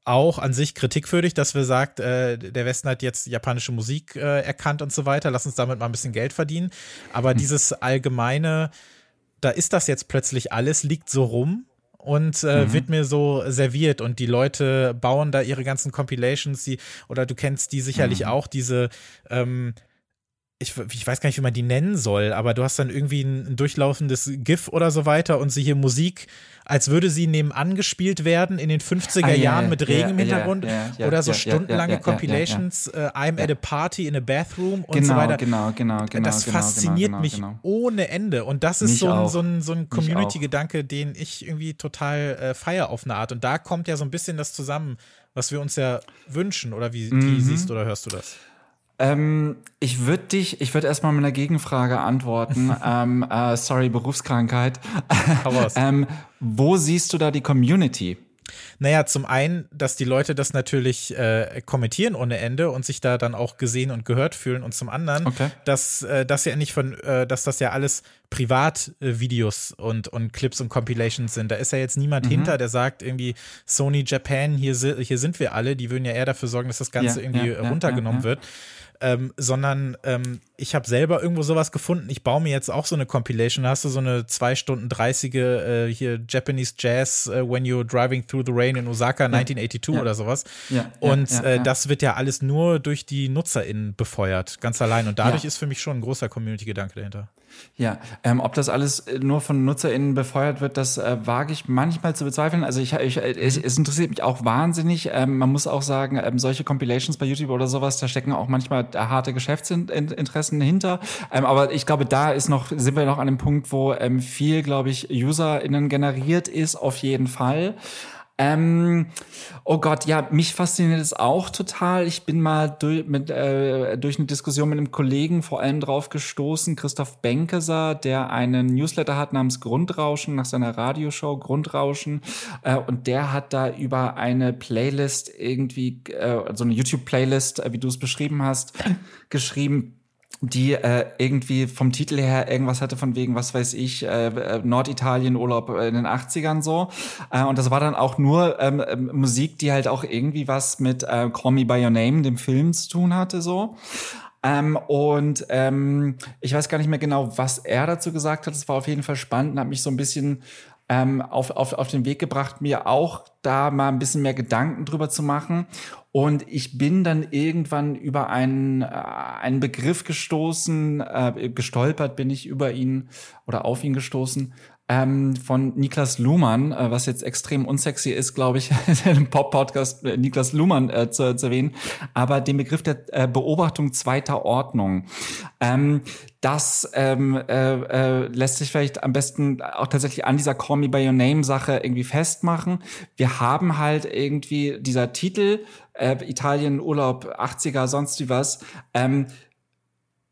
auch an sich kritikwürdig, dass wir sagt, äh, der Westen hat jetzt japanische Musik äh, erkannt und so weiter. Lass uns damit mal ein bisschen Geld verdienen. Aber mhm. dieses allgemeine, da ist das jetzt plötzlich alles, liegt so rum und äh, mhm. wird mir so serviert und die Leute bauen da ihre ganzen Compilations, die, oder du kennst die sicherlich mhm. auch, diese ähm, ich, ich, weiß gar nicht, wie man die nennen soll, aber du hast dann irgendwie ein, ein, durchlaufendes GIF oder so weiter und sie hier Musik, als würde sie nebenan gespielt werden in den 50er ah, Jahren yeah, mit Regen yeah, im Hintergrund yeah, oder so stundenlange Compilations, uh, I'm at a party in a bathroom und genau, so weiter. Genau, genau, genau. Das genau, fasziniert genau, mich genau. ohne Ende und das ist so ein, so ein, so ein Community-Gedanke, den ich irgendwie total äh, feier auf eine Art und da kommt ja so ein bisschen das zusammen, was wir uns ja wünschen oder wie, mhm. wie siehst oder hörst du das? Ähm, ich würde dich, ich würde erstmal mit einer Gegenfrage antworten. ähm, äh, sorry, Berufskrankheit. ähm, wo siehst du da die Community? Naja, zum einen, dass die Leute das natürlich äh, kommentieren ohne Ende und sich da dann auch gesehen und gehört fühlen. Und zum anderen, okay. dass äh, das ja nicht von, äh, dass das ja alles Privatvideos und, und Clips und Compilations sind. Da ist ja jetzt niemand mhm. hinter, der sagt irgendwie Sony Japan, hier, hier sind wir alle. Die würden ja eher dafür sorgen, dass das Ganze ja, irgendwie ja, runtergenommen ja, wird ähm, sondern ähm, ich habe selber irgendwo sowas gefunden. Ich baue mir jetzt auch so eine Compilation. Da hast du so eine zwei Stunden 30 äh, hier Japanese Jazz uh, When You're Driving Through the Rain in Osaka ja. 1982 ja. oder sowas. Ja. Und äh, das wird ja alles nur durch die NutzerInnen befeuert, ganz allein. Und dadurch ist für mich schon ein großer Community-Gedanke dahinter. Ja, ähm, ob das alles äh, nur von NutzerInnen befeuert wird, das äh, wage ich manchmal zu bezweifeln. Also ich, ich es, es, interessiert mich auch wahnsinnig. Ähm, man muss auch sagen, ähm, solche Compilations bei YouTube oder sowas, da stecken auch manchmal harte Geschäftsinteressen hinter. Ähm, aber ich glaube, da ist noch, sind wir noch an einem Punkt, wo ähm, viel, glaube ich, UserInnen generiert ist, auf jeden Fall. Ähm, oh Gott, ja, mich fasziniert es auch total. Ich bin mal durch, mit, äh, durch eine Diskussion mit einem Kollegen vor allem drauf gestoßen, Christoph Benkeser, der einen Newsletter hat namens Grundrauschen, nach seiner Radioshow Grundrauschen. Äh, und der hat da über eine Playlist irgendwie, äh, so eine YouTube-Playlist, äh, wie du es beschrieben hast, geschrieben die äh, irgendwie vom Titel her irgendwas hatte von wegen, was weiß ich, äh, äh Norditalien Urlaub in den 80ern so. Äh, und das war dann auch nur ähm, ähm, Musik, die halt auch irgendwie was mit äh, Call Me By Your Name, dem Film zu tun hatte so. Ähm, und ähm, ich weiß gar nicht mehr genau, was er dazu gesagt hat. Es war auf jeden Fall spannend und hat mich so ein bisschen ähm, auf, auf, auf den Weg gebracht, mir auch da mal ein bisschen mehr Gedanken drüber zu machen. Und ich bin dann irgendwann über einen, äh, einen Begriff gestoßen, äh, gestolpert bin ich über ihn oder auf ihn gestoßen, ähm, von Niklas Luhmann, äh, was jetzt extrem unsexy ist, glaube ich, im Pop-Podcast äh, Niklas Luhmann äh, zu, zu erwähnen, aber den Begriff der äh, Beobachtung zweiter Ordnung. Ähm, das ähm, äh, äh, lässt sich vielleicht am besten auch tatsächlich an dieser Call Me By Your Name Sache irgendwie festmachen. Wir haben halt irgendwie dieser Titel, Italien, Urlaub, 80er, sonst wie was, ähm,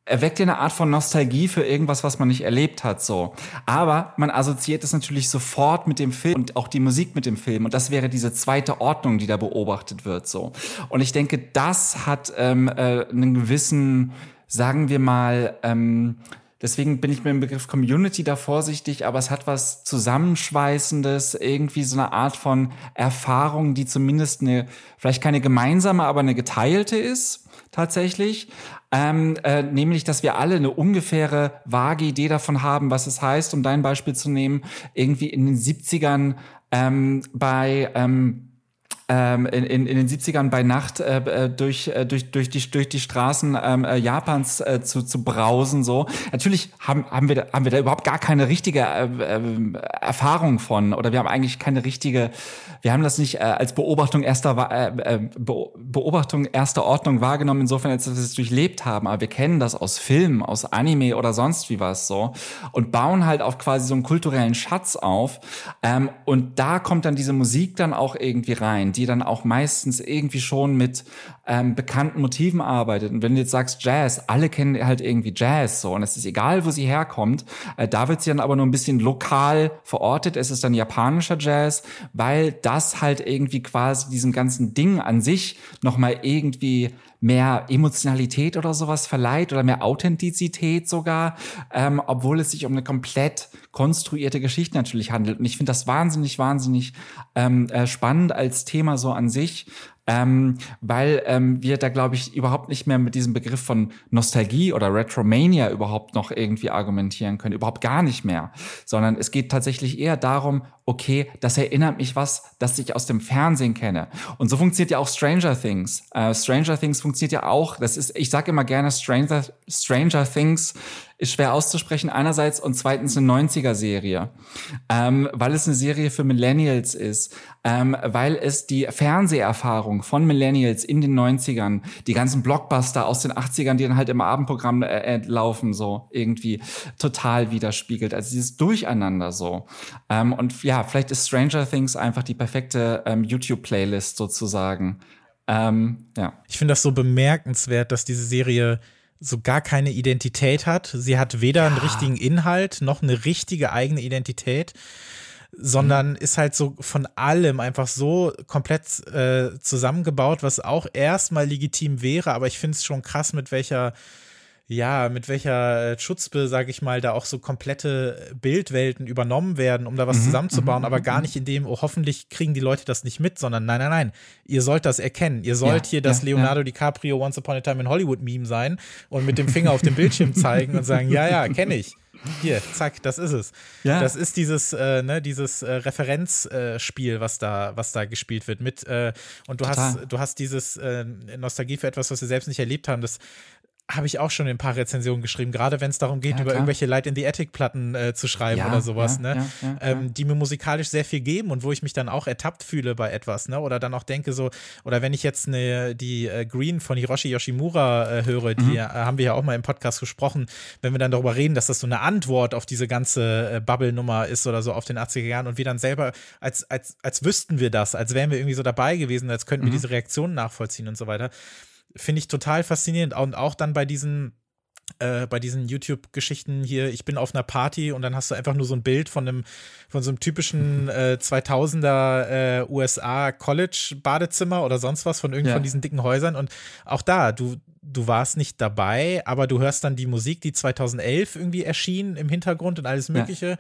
erweckt ja eine Art von Nostalgie für irgendwas, was man nicht erlebt hat, so. Aber man assoziiert es natürlich sofort mit dem Film und auch die Musik mit dem Film. Und das wäre diese zweite Ordnung, die da beobachtet wird, so. Und ich denke, das hat ähm, äh, einen gewissen, sagen wir mal, ähm, Deswegen bin ich mit dem Begriff Community da vorsichtig, aber es hat was Zusammenschweißendes, irgendwie so eine Art von Erfahrung, die zumindest eine, vielleicht keine gemeinsame, aber eine geteilte ist, tatsächlich. Ähm, äh, nämlich, dass wir alle eine ungefähre, vage Idee davon haben, was es heißt, um dein Beispiel zu nehmen, irgendwie in den 70ern ähm, bei ähm, ähm, in, in, in den 70ern bei Nacht äh, äh, durch, äh, durch, durch, die, durch die Straßen ähm, äh, Japans äh, zu, zu brausen. So. Natürlich haben, haben, wir da, haben wir da überhaupt gar keine richtige äh, äh, Erfahrung von oder wir haben eigentlich keine richtige, wir haben das nicht äh, als Beobachtung erster äh, äh Beobachtung erster Ordnung wahrgenommen, insofern, als wir es durchlebt haben. Aber wir kennen das aus Filmen, aus Anime oder sonst wie was so und bauen halt auf quasi so einen kulturellen Schatz auf. Ähm, und da kommt dann diese Musik dann auch irgendwie rein die dann auch meistens irgendwie schon mit ähm, bekannten Motiven arbeitet. Und wenn du jetzt sagst Jazz, alle kennen halt irgendwie Jazz so und es ist egal, wo sie herkommt. Äh, da wird sie dann aber nur ein bisschen lokal verortet. Es ist dann japanischer Jazz, weil das halt irgendwie quasi diesem ganzen Ding an sich nochmal irgendwie mehr Emotionalität oder sowas verleiht oder mehr Authentizität sogar, ähm, obwohl es sich um eine komplett konstruierte Geschichte natürlich handelt. Und ich finde das wahnsinnig, wahnsinnig ähm, äh, spannend als Thema so an sich ähm, weil ähm, wir da, glaube ich, überhaupt nicht mehr mit diesem Begriff von Nostalgie oder Retromania überhaupt noch irgendwie argumentieren können. Überhaupt gar nicht mehr. Sondern es geht tatsächlich eher darum, okay, das erinnert mich was, das ich aus dem Fernsehen kenne. Und so funktioniert ja auch Stranger Things. Äh, Stranger Things funktioniert ja auch, das ist, ich sage immer gerne, Stranger, Stranger Things ist schwer auszusprechen einerseits und zweitens eine 90er-Serie, ähm, weil es eine Serie für Millennials ist, ähm, weil es die Fernseherfahrung von Millennials in den 90ern, die ganzen Blockbuster aus den 80ern, die dann halt im Abendprogramm äh, äh, laufen, so irgendwie total widerspiegelt. Also dieses Durcheinander so. Ähm, und ja, vielleicht ist Stranger Things einfach die perfekte ähm, YouTube-Playlist sozusagen. Ähm, ja. Ich finde das so bemerkenswert, dass diese Serie so gar keine Identität hat. Sie hat weder ja. einen richtigen Inhalt noch eine richtige eigene Identität, sondern mhm. ist halt so von allem einfach so komplett äh, zusammengebaut, was auch erstmal legitim wäre, aber ich finde es schon krass, mit welcher ja, mit welcher äh, Schutzbe, sage ich mal, da auch so komplette Bildwelten übernommen werden, um da was mhm, zusammenzubauen, mhm, aber gar mhm. nicht in dem, oh, hoffentlich kriegen die Leute das nicht mit, sondern nein, nein, nein, ihr sollt das erkennen. Ihr sollt ja, hier das ja, Leonardo ja. DiCaprio Once Upon a Time in Hollywood Meme sein und mit dem Finger auf dem Bildschirm zeigen und sagen, ja, ja, kenne ich. Hier, zack, das ist es. Ja. Das ist dieses, äh, ne, dieses äh, Referenzspiel, äh, was da, was da gespielt wird mit. Äh, und du Total. hast, du hast dieses äh, Nostalgie für etwas, was wir selbst nicht erlebt haben. Das habe ich auch schon ein paar Rezensionen geschrieben, gerade wenn es darum geht, ja, über irgendwelche Light in the Attic Platten äh, zu schreiben ja, oder sowas, ja, ne? Ähm, die mir musikalisch sehr viel geben und wo ich mich dann auch ertappt fühle bei etwas, ne? Oder dann auch denke so, oder wenn ich jetzt ne, die äh, Green von Hiroshi Yoshimura äh, höre, die mhm. Äh, haben wir ja auch mal im Podcast gesprochen, wenn wir dann darüber reden, dass das so eine Antwort auf diese ganze äh, Bubble-Nummer ist oder so auf den 80er Jahren und wir dann selber, als, als, als wüssten wir das, als wären wir irgendwie so dabei gewesen, als könnten mhm. wir diese Reaktionen nachvollziehen und so weiter finde ich total faszinierend. Und auch dann bei diesen äh, bei diesen YouTube-Geschichten hier, ich bin auf einer Party und dann hast du einfach nur so ein Bild von einem, von so einem typischen äh, 2000er äh, USA College-Badezimmer oder sonst was von irgend ja. von diesen dicken Häusern und auch da, du, du warst nicht dabei, aber du hörst dann die Musik, die 2011 irgendwie erschien im Hintergrund und alles Mögliche. Ja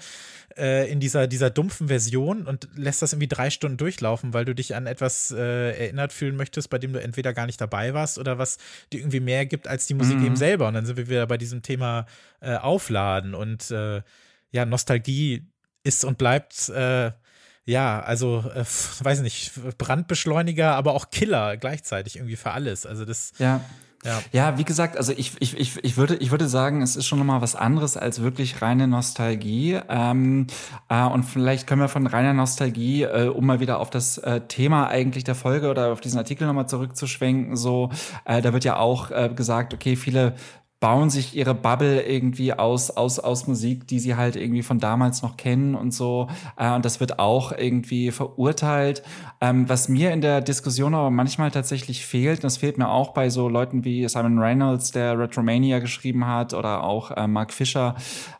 äh, in dieser, dieser dumpfen Version und lässt das irgendwie drei Stunden durchlaufen, weil du dich an etwas äh, erinnert fühlen möchtest, bei dem du entweder gar nicht dabei warst oder was dir irgendwie mehr gibt als die Musik mhm. eben selber. Und dann sind wir wieder bei diesem Thema äh, Aufladen und äh, ja, Nostalgie ist und bleibt äh, ja, also, äh, weiß nicht, Brandbeschleuniger, aber auch Killer gleichzeitig irgendwie für alles. Also das, ja. Ja. ja, wie gesagt, also ich, ich, ich, ich, würde, ich würde sagen, es ist schon nochmal was anderes als wirklich reine Nostalgie. Ähm, äh, und vielleicht können wir von reiner Nostalgie, äh, um mal wieder auf das äh, Thema eigentlich der Folge oder auf diesen Artikel nochmal zurückzuschwenken, so, äh, da wird ja auch äh, gesagt, okay, viele bauen sich ihre Bubble irgendwie aus, aus, aus Musik, die sie halt irgendwie von damals noch kennen und so. Äh, und das wird auch irgendwie verurteilt. Ähm, was mir in der Diskussion aber manchmal tatsächlich fehlt, das fehlt mir auch bei so Leuten wie Simon Reynolds, der Retromania geschrieben hat, oder auch äh, Mark Fischer,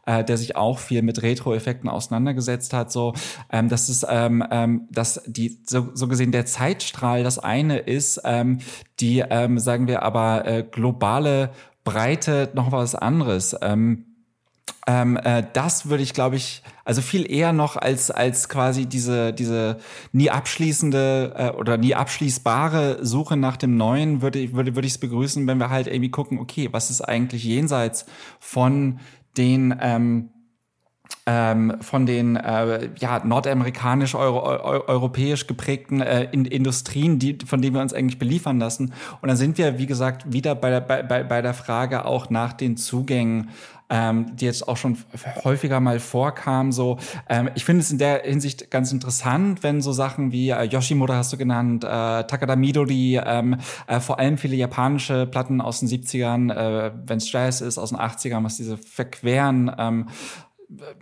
äh, der sich auch viel mit Retro-Effekten auseinandergesetzt hat, so, ähm, dass es, ähm, ähm, dass die, so, so gesehen der Zeitstrahl das eine ist, ähm, die, ähm, sagen wir aber, äh, globale Breite noch was anderes. Ähm, ähm, äh, das würde ich, glaube ich, also viel eher noch als als quasi diese diese nie abschließende äh, oder nie abschließbare Suche nach dem Neuen würde ich würde würde ich es begrüßen, wenn wir halt irgendwie gucken, okay, was ist eigentlich jenseits von den ähm, ähm, von den äh, ja, nordamerikanisch-europäisch -euro geprägten äh, in Industrien, die, von denen wir uns eigentlich beliefern lassen. Und dann sind wir, wie gesagt, wieder bei der, bei, bei der Frage auch nach den Zugängen ähm, die jetzt auch schon häufiger mal vorkam. So, ähm, ich finde es in der Hinsicht ganz interessant, wenn so Sachen wie äh, Yoshimoto hast du genannt, äh, Takada Midori, ähm, äh, vor allem viele japanische Platten aus den 70ern, äh, wenn es Jazz ist, aus den 80ern, was diese verqueren ähm,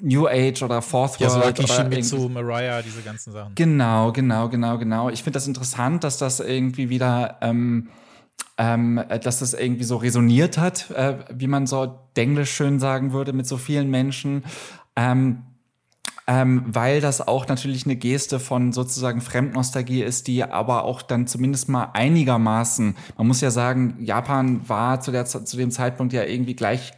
New Age oder Fourth World. Ja, so Shimizu, Mariah, diese ganzen Sachen. Genau, genau, genau, genau. Ich finde das interessant, dass das irgendwie wieder ähm, ähm, dass das irgendwie so resoniert hat, äh, wie man so denglisch schön sagen würde, mit so vielen Menschen. Ähm, ähm, weil das auch natürlich eine Geste von sozusagen Fremdnostalgie ist, die aber auch dann zumindest mal einigermaßen, man muss ja sagen, Japan war zu, der, zu dem Zeitpunkt ja irgendwie gleich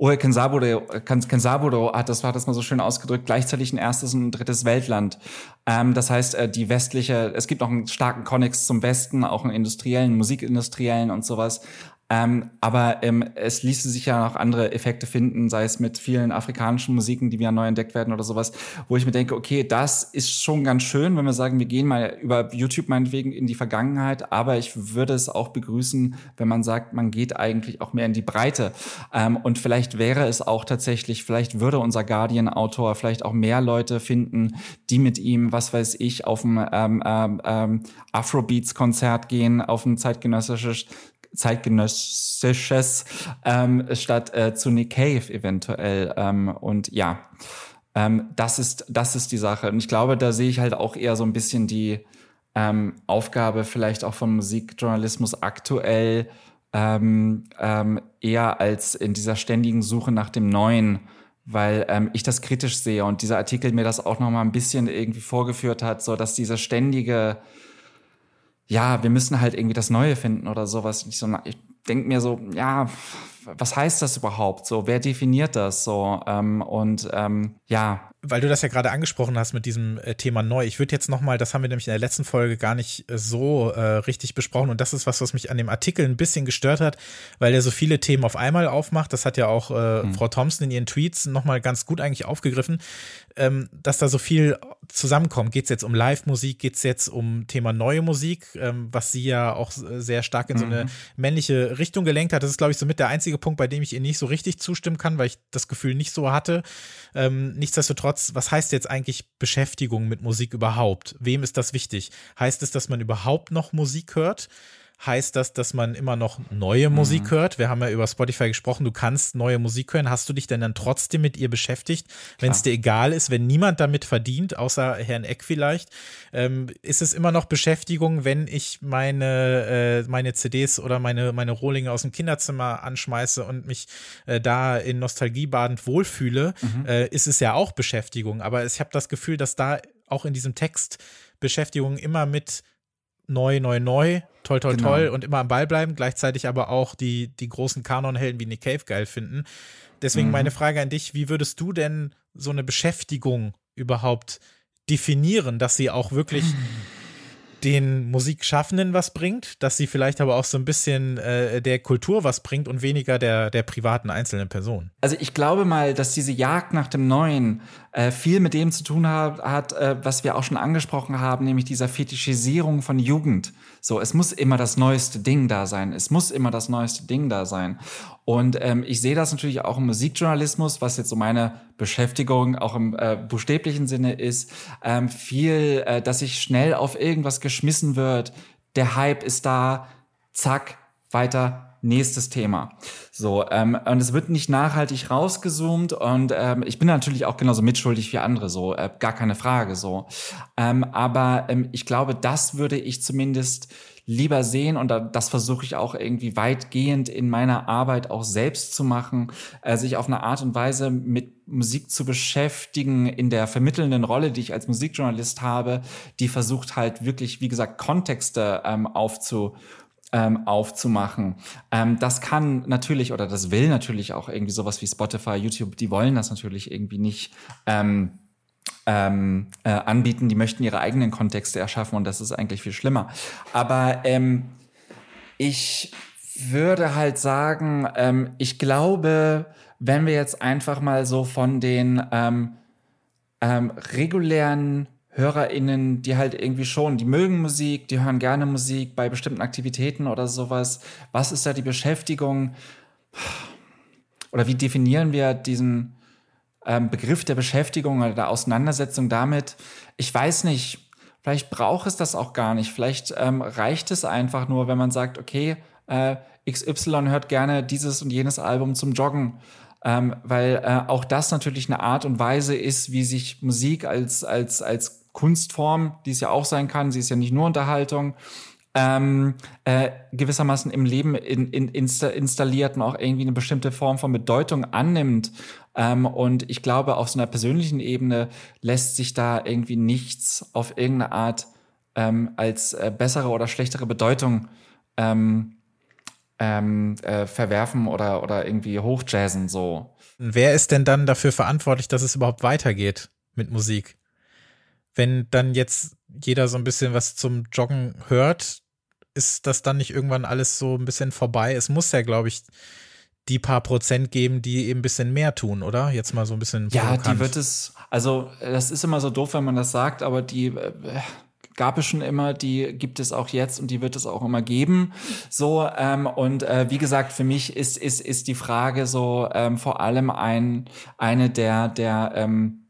Oe Kensaburo, Kensaburo hat, das war das mal so schön ausgedrückt, gleichzeitig ein erstes und ein drittes Weltland. Ähm, das heißt, äh, die westliche, es gibt auch einen starken Konnex zum Westen, auch einen industriellen, musikindustriellen und sowas. Ähm, aber ähm, es ließe sich ja noch andere Effekte finden, sei es mit vielen afrikanischen Musiken, die wieder neu entdeckt werden oder sowas, wo ich mir denke, okay, das ist schon ganz schön, wenn wir sagen, wir gehen mal über YouTube meinetwegen in die Vergangenheit, aber ich würde es auch begrüßen, wenn man sagt, man geht eigentlich auch mehr in die Breite. Ähm, und vielleicht wäre es auch tatsächlich, vielleicht würde unser Guardian-Autor vielleicht auch mehr Leute finden, die mit ihm, was weiß ich, auf ein ähm, ähm, ähm Afrobeats-Konzert gehen, auf ein zeitgenössisches zeitgenössisches ähm, statt äh, zu Nick Cave eventuell. Ähm, und ja, ähm, das ist das ist die Sache. Und ich glaube, da sehe ich halt auch eher so ein bisschen die ähm, Aufgabe vielleicht auch von Musikjournalismus aktuell ähm, ähm, eher als in dieser ständigen Suche nach dem Neuen weil ähm, ich das kritisch sehe und dieser Artikel mir das auch noch mal ein bisschen irgendwie vorgeführt hat, so dass diese ständige ja, wir müssen halt irgendwie das Neue finden oder sowas. Ich, so, ich denke mir so, ja, was heißt das überhaupt? So, wer definiert das so? Ähm, und ähm, ja, weil du das ja gerade angesprochen hast mit diesem äh, Thema neu. Ich würde jetzt noch mal, das haben wir nämlich in der letzten Folge gar nicht äh, so äh, richtig besprochen und das ist was, was mich an dem Artikel ein bisschen gestört hat, weil er so viele Themen auf einmal aufmacht. Das hat ja auch äh, hm. Frau Thompson in ihren Tweets noch mal ganz gut eigentlich aufgegriffen, ähm, dass da so viel zusammenkommt. Geht es jetzt um Live-Musik? Geht es jetzt um Thema neue Musik, ähm, was sie ja auch sehr stark in mhm. so eine mhm. männliche Richtung gelenkt hat? Das ist, glaube ich, so mit der einzige Punkt, bei dem ich ihr nicht so richtig zustimmen kann, weil ich das Gefühl nicht so hatte. Ähm, nichtsdestotrotz nichtsdestotrotz, was heißt jetzt eigentlich Beschäftigung mit Musik überhaupt? Wem ist das wichtig? Heißt es, dass man überhaupt noch Musik hört? Heißt das, dass man immer noch neue Musik mhm. hört. Wir haben ja über Spotify gesprochen, du kannst neue Musik hören. Hast du dich denn dann trotzdem mit ihr beschäftigt, wenn es dir egal ist, wenn niemand damit verdient, außer Herrn Eck vielleicht? Ähm, ist es immer noch Beschäftigung, wenn ich meine, äh, meine CDs oder meine, meine Rohlinge aus dem Kinderzimmer anschmeiße und mich äh, da in Nostalgie badend wohlfühle? Mhm. Äh, ist es ja auch Beschäftigung. Aber ich habe das Gefühl, dass da auch in diesem Text Beschäftigung immer mit neu, neu, neu, toll, toll, genau. toll und immer am Ball bleiben, gleichzeitig aber auch die, die großen Kanonhelden wie Nick Cave geil finden. Deswegen mhm. meine Frage an dich, wie würdest du denn so eine Beschäftigung überhaupt definieren, dass sie auch wirklich den Musikschaffenden was bringt, dass sie vielleicht aber auch so ein bisschen äh, der Kultur was bringt und weniger der, der privaten einzelnen Person. Also ich glaube mal, dass diese Jagd nach dem Neuen äh, viel mit dem zu tun hat, hat äh, was wir auch schon angesprochen haben, nämlich dieser Fetischisierung von Jugend. So, es muss immer das neueste Ding da sein. Es muss immer das neueste Ding da sein. Und ähm, ich sehe das natürlich auch im Musikjournalismus, was jetzt so meine Beschäftigung auch im äh, buchstäblichen Sinne ist, ähm, viel, äh, dass sich schnell auf irgendwas geschmissen wird. Der Hype ist da, zack, weiter, nächstes Thema. So, ähm, und es wird nicht nachhaltig rausgezoomt und ähm, ich bin natürlich auch genauso mitschuldig wie andere, so, äh, gar keine Frage, so. Ähm, aber ähm, ich glaube, das würde ich zumindest lieber sehen und das versuche ich auch irgendwie weitgehend in meiner Arbeit auch selbst zu machen, äh, sich auf eine Art und Weise mit Musik zu beschäftigen in der vermittelnden Rolle, die ich als Musikjournalist habe, die versucht halt wirklich, wie gesagt, Kontexte ähm, aufzu ähm, aufzumachen. Ähm, das kann natürlich oder das will natürlich auch irgendwie sowas wie Spotify, YouTube, die wollen das natürlich irgendwie nicht. Ähm, ähm, äh, anbieten, die möchten ihre eigenen Kontexte erschaffen und das ist eigentlich viel schlimmer. Aber ähm, ich würde halt sagen, ähm, ich glaube, wenn wir jetzt einfach mal so von den ähm, ähm, regulären HörerInnen, die halt irgendwie schon, die mögen Musik, die hören gerne Musik bei bestimmten Aktivitäten oder sowas. Was ist da die Beschäftigung? Oder wie definieren wir diesen ähm, Begriff der Beschäftigung oder der Auseinandersetzung damit? Ich weiß nicht. Vielleicht braucht es das auch gar nicht. Vielleicht ähm, reicht es einfach nur, wenn man sagt, okay, äh, XY hört gerne dieses und jenes Album zum Joggen ähm, weil äh, auch das natürlich eine Art und Weise ist, wie sich Musik als, als, als Kunstform, die es ja auch sein kann, sie ist ja nicht nur Unterhaltung, ähm, äh, gewissermaßen im Leben in, in, insta installiert und auch irgendwie eine bestimmte Form von Bedeutung annimmt. Ähm, und ich glaube, auf so einer persönlichen Ebene lässt sich da irgendwie nichts auf irgendeine Art ähm, als äh, bessere oder schlechtere Bedeutung ähm, ähm, äh, verwerfen oder, oder irgendwie hochjazzen so. Wer ist denn dann dafür verantwortlich, dass es überhaupt weitergeht mit Musik? Wenn dann jetzt jeder so ein bisschen was zum Joggen hört, ist das dann nicht irgendwann alles so ein bisschen vorbei? Es muss ja, glaube ich, die paar Prozent geben, die eben ein bisschen mehr tun, oder? Jetzt mal so ein bisschen. Ja, provokant. die wird es, also das ist immer so doof, wenn man das sagt, aber die, äh, gab es schon immer, die gibt es auch jetzt und die wird es auch immer geben. So ähm, und äh, wie gesagt, für mich ist ist ist die Frage so ähm, vor allem ein eine der der ähm,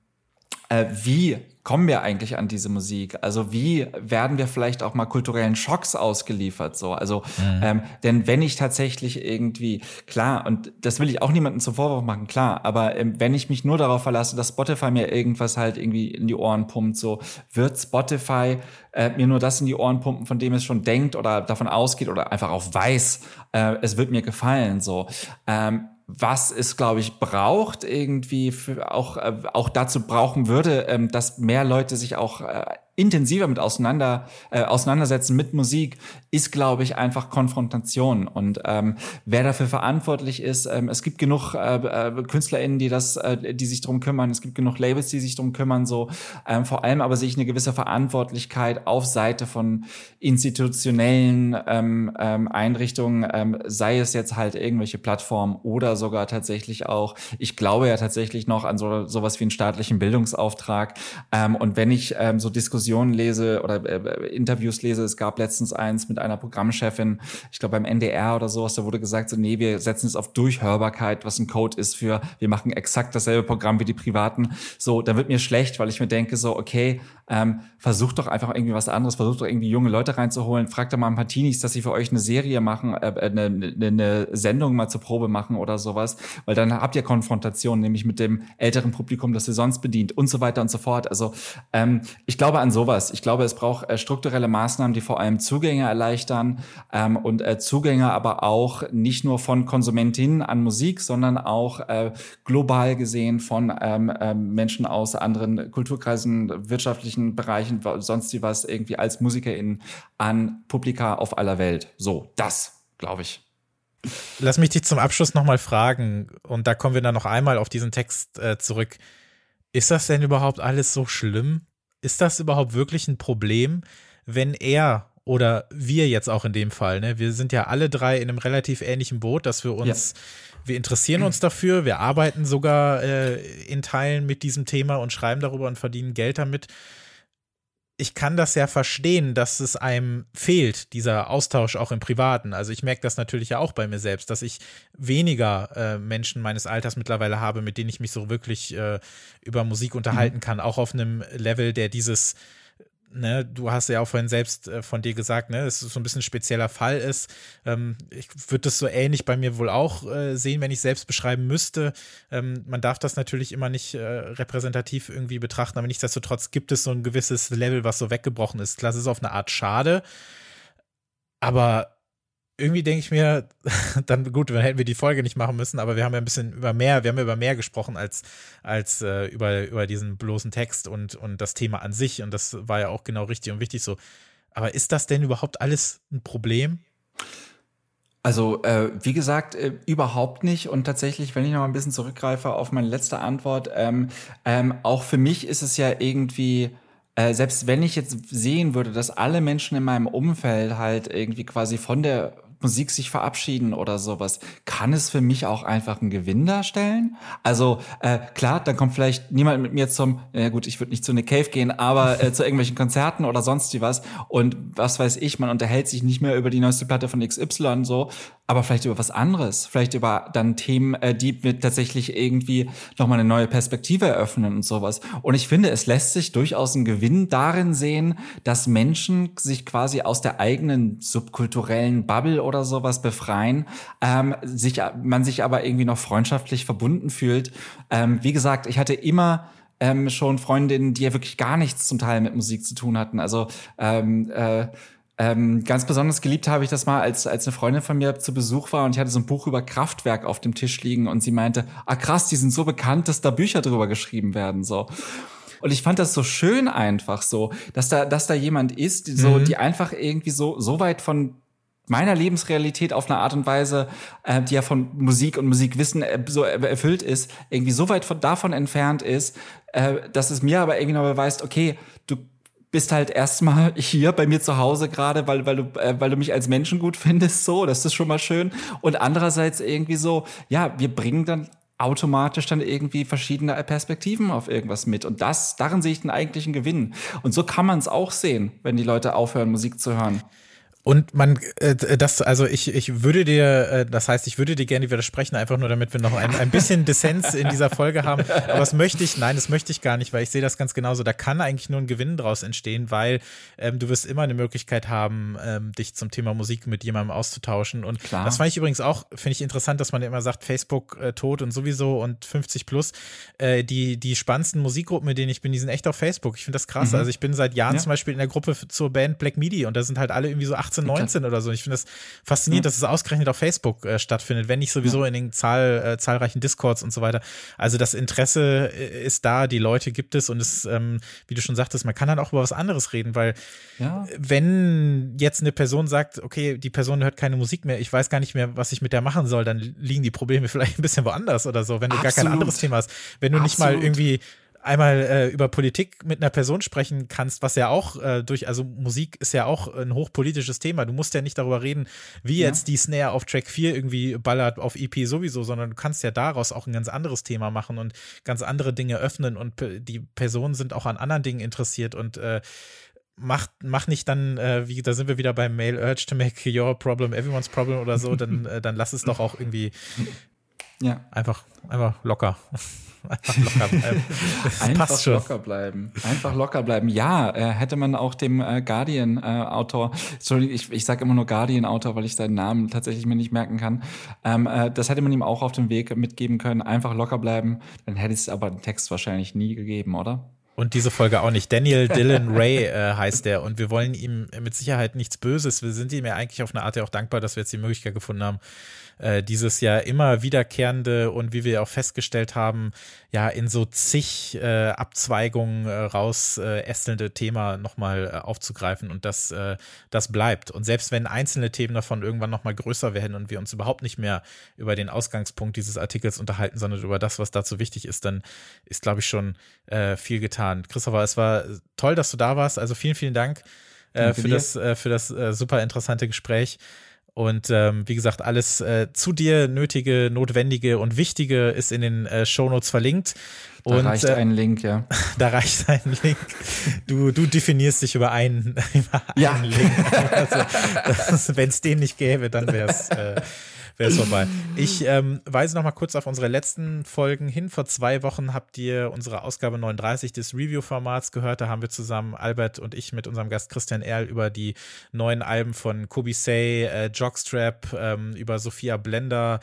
äh, wie kommen wir eigentlich an diese Musik? Also wie werden wir vielleicht auch mal kulturellen Schocks ausgeliefert? So, also mhm. ähm, denn wenn ich tatsächlich irgendwie klar und das will ich auch niemandem zum Vorwurf machen, klar, aber ähm, wenn ich mich nur darauf verlasse, dass Spotify mir irgendwas halt irgendwie in die Ohren pumpt, so wird Spotify äh, mir nur das in die Ohren pumpen, von dem es schon denkt oder davon ausgeht oder einfach auch weiß, äh, es wird mir gefallen. So. Ähm, was es, glaube ich, braucht, irgendwie auch, äh, auch dazu brauchen würde, ähm, dass mehr Leute sich auch äh, intensiver mit auseinander, äh, auseinandersetzen mit Musik, ist, glaube ich, einfach Konfrontation. Und ähm, wer dafür verantwortlich ist, ähm, es gibt genug äh, äh, KünstlerInnen, die das, äh, die sich drum kümmern, es gibt genug Labels, die sich drum kümmern, so ähm, vor allem aber sehe ich eine gewisse Verantwortlichkeit auf Seite von institutionellen ähm, ähm, Einrichtungen, ähm, sei es jetzt halt irgendwelche Plattformen oder sogar tatsächlich auch, ich glaube ja tatsächlich noch an so sowas wie einen staatlichen Bildungsauftrag. Ähm, und wenn ich ähm, so Diskussionen Diskussionen lese oder äh, Interviews lese, es gab letztens eins mit einer Programmchefin, ich glaube beim NDR oder sowas, da wurde gesagt, so nee, wir setzen es auf Durchhörbarkeit, was ein Code ist für, wir machen exakt dasselbe Programm wie die Privaten. So, da wird mir schlecht, weil ich mir denke so, okay, ähm, versucht doch einfach irgendwie was anderes, versucht doch irgendwie junge Leute reinzuholen, fragt doch mal ein paar Teenies, dass sie für euch eine Serie machen, äh, eine, eine, eine Sendung mal zur Probe machen oder sowas, weil dann habt ihr Konfrontation, nämlich mit dem älteren Publikum, das ihr sonst bedient und so weiter und so fort. Also ähm, ich glaube an sowas. Ich glaube, es braucht äh, strukturelle Maßnahmen, die vor allem Zugänge erleichtern ähm, und äh, Zugänge aber auch nicht nur von Konsumentinnen an Musik, sondern auch äh, global gesehen von ähm, äh, Menschen aus anderen Kulturkreisen, wirtschaftlichen Bereichen, sonst wie was irgendwie als MusikerInnen an Publika auf aller Welt. So, das, glaube ich. Lass mich dich zum Abschluss nochmal fragen, und da kommen wir dann noch einmal auf diesen Text äh, zurück. Ist das denn überhaupt alles so schlimm? ist das überhaupt wirklich ein Problem, wenn er oder wir jetzt auch in dem Fall, ne, wir sind ja alle drei in einem relativ ähnlichen Boot, dass wir uns, ja. wir interessieren uns dafür, wir arbeiten sogar äh, in Teilen mit diesem Thema und schreiben darüber und verdienen Geld damit ich kann das ja verstehen, dass es einem fehlt, dieser Austausch auch im Privaten. Also ich merke das natürlich ja auch bei mir selbst, dass ich weniger äh, Menschen meines Alters mittlerweile habe, mit denen ich mich so wirklich äh, über Musik unterhalten mhm. kann, auch auf einem Level, der dieses ne, du hast ja auch vorhin selbst äh, von dir gesagt, ne, dass es so ein bisschen ein spezieller Fall ist. Ähm, ich würde das so ähnlich bei mir wohl auch äh, sehen, wenn ich selbst beschreiben müsste. Ähm, man darf das natürlich immer nicht äh, repräsentativ irgendwie betrachten, aber nichtsdestotrotz gibt es so ein gewisses Level, was so weggebrochen ist. Klar, es ist auf eine Art schade, aber irgendwie denke ich mir, dann gut, dann hätten wir die Folge nicht machen müssen, aber wir haben ja ein bisschen über mehr, wir haben ja über mehr gesprochen als, als äh, über, über diesen bloßen Text und, und das Thema an sich. Und das war ja auch genau richtig und wichtig so. Aber ist das denn überhaupt alles ein Problem? Also, äh, wie gesagt, äh, überhaupt nicht. Und tatsächlich, wenn ich noch ein bisschen zurückgreife auf meine letzte Antwort, ähm, ähm, auch für mich ist es ja irgendwie äh, selbst wenn ich jetzt sehen würde, dass alle Menschen in meinem Umfeld halt irgendwie quasi von der Musik sich verabschieden oder sowas, kann es für mich auch einfach einen Gewinn darstellen. Also äh, klar, dann kommt vielleicht niemand mit mir zum, ja gut, ich würde nicht zu eine Cave gehen, aber äh, zu irgendwelchen Konzerten oder sonst wie was. Und was weiß ich, man unterhält sich nicht mehr über die neueste Platte von XY so, aber vielleicht über was anderes, vielleicht über dann Themen, äh, die mir tatsächlich irgendwie nochmal eine neue Perspektive eröffnen und sowas. Und ich finde, es lässt sich durchaus einen Gewinn darin sehen, dass Menschen sich quasi aus der eigenen subkulturellen Bubble oder sowas befreien, ähm, sich, man sich aber irgendwie noch freundschaftlich verbunden fühlt. Ähm, wie gesagt, ich hatte immer ähm, schon Freundinnen, die ja wirklich gar nichts zum Teil mit Musik zu tun hatten. Also ähm, äh, ähm, ganz besonders geliebt habe ich das mal, als, als eine Freundin von mir zu Besuch war und ich hatte so ein Buch über Kraftwerk auf dem Tisch liegen und sie meinte, ah krass, die sind so bekannt, dass da Bücher drüber geschrieben werden, so. Und ich fand das so schön einfach so, dass da, dass da jemand ist, die, so, mhm. die einfach irgendwie so, so weit von meiner Lebensrealität auf eine Art und Weise, äh, die ja von Musik und Musikwissen äh, so erfüllt ist, irgendwie so weit von, davon entfernt ist, äh, dass es mir aber irgendwie noch beweist, okay, du bist halt erstmal hier bei mir zu Hause gerade, weil, weil, du, äh, weil du mich als Menschen gut findest, so, das ist schon mal schön. Und andererseits irgendwie so, ja, wir bringen dann automatisch dann irgendwie verschiedene Perspektiven auf irgendwas mit. Und das, darin sehe ich den eigentlichen Gewinn. Und so kann man es auch sehen, wenn die Leute aufhören, Musik zu hören. Und man, äh, das, also ich, ich würde dir, äh, das heißt, ich würde dir gerne widersprechen, einfach nur damit wir noch ein, ein bisschen Dissens in dieser Folge haben. Aber das möchte ich, nein, das möchte ich gar nicht, weil ich sehe das ganz genauso. Da kann eigentlich nur ein Gewinn draus entstehen, weil ähm, du wirst immer eine Möglichkeit haben, ähm, dich zum Thema Musik mit jemandem auszutauschen. Und Klar. das fand ich übrigens auch, finde ich interessant, dass man immer sagt, Facebook äh, tot und sowieso und 50 plus. Äh, die, die spannendsten Musikgruppen, mit denen ich bin, die sind echt auf Facebook. Ich finde das krass. Mhm. Also ich bin seit Jahren ja. zum Beispiel in der Gruppe zur Band Black Midi und da sind halt alle irgendwie so 18 18, 19 oder so. Ich finde das faszinierend, dass es ausgerechnet auf Facebook äh, stattfindet, wenn nicht sowieso in den Zahl, äh, zahlreichen Discords und so weiter. Also das Interesse äh, ist da, die Leute gibt es und es, ähm, wie du schon sagtest, man kann dann auch über was anderes reden, weil ja. wenn jetzt eine Person sagt, okay, die Person hört keine Musik mehr, ich weiß gar nicht mehr, was ich mit der machen soll, dann liegen die Probleme vielleicht ein bisschen woanders oder so, wenn du Absolut. gar kein anderes Thema hast. Wenn du Absolut. nicht mal irgendwie einmal äh, über Politik mit einer Person sprechen kannst, was ja auch äh, durch, also Musik ist ja auch ein hochpolitisches Thema. Du musst ja nicht darüber reden, wie ja. jetzt die Snare auf Track 4 irgendwie ballert, auf EP sowieso, sondern du kannst ja daraus auch ein ganz anderes Thema machen und ganz andere Dinge öffnen und die Personen sind auch an anderen Dingen interessiert und äh, mach, mach nicht dann, äh, wie, da sind wir wieder beim Mail Urge to make your problem everyone's problem oder so, dann, äh, dann lass es doch auch irgendwie ja. einfach, einfach locker. Einfach locker bleiben. Einfach locker bleiben. Einfach locker bleiben. Ja, äh, hätte man auch dem äh, Guardian-Autor, äh, Entschuldigung, ich, ich sage immer nur Guardian-Autor, weil ich seinen Namen tatsächlich mir nicht merken kann. Ähm, äh, das hätte man ihm auch auf dem Weg mitgeben können. Einfach locker bleiben. Dann hätte es aber den Text wahrscheinlich nie gegeben, oder? Und diese Folge auch nicht. Daniel Dylan Ray äh, heißt er. Und wir wollen ihm mit Sicherheit nichts Böses. Wir sind ihm ja eigentlich auf eine Art ja auch dankbar, dass wir jetzt die Möglichkeit gefunden haben, äh, dieses ja immer wiederkehrende und wie wir auch festgestellt haben, ja in so zig äh, Abzweigungen äh, raus äh, ästelnde Thema nochmal äh, aufzugreifen und das, äh, das bleibt. Und selbst wenn einzelne Themen davon irgendwann nochmal größer werden und wir uns überhaupt nicht mehr über den Ausgangspunkt dieses Artikels unterhalten, sondern über das, was dazu wichtig ist, dann ist, glaube ich, schon äh, viel getan. Christopher, es war toll, dass du da warst. Also vielen, vielen Dank äh, für, das, äh, für das äh, super interessante Gespräch. Und ähm, wie gesagt, alles äh, zu dir nötige, notwendige und wichtige ist in den äh, Shownotes verlinkt. Da und, reicht äh, ein Link, ja. Da reicht ein Link. Du, du definierst dich über einen, über ja. einen Link. Also, Wenn es den nicht gäbe, dann wäre es äh, wäre es vorbei. Ich ähm, weise noch mal kurz auf unsere letzten Folgen hin. Vor zwei Wochen habt ihr unsere Ausgabe 39 des Review-Formats gehört. Da haben wir zusammen, Albert und ich, mit unserem Gast Christian Erl über die neuen Alben von Kobe Say, äh, Jockstrap, ähm, über Sophia Blender,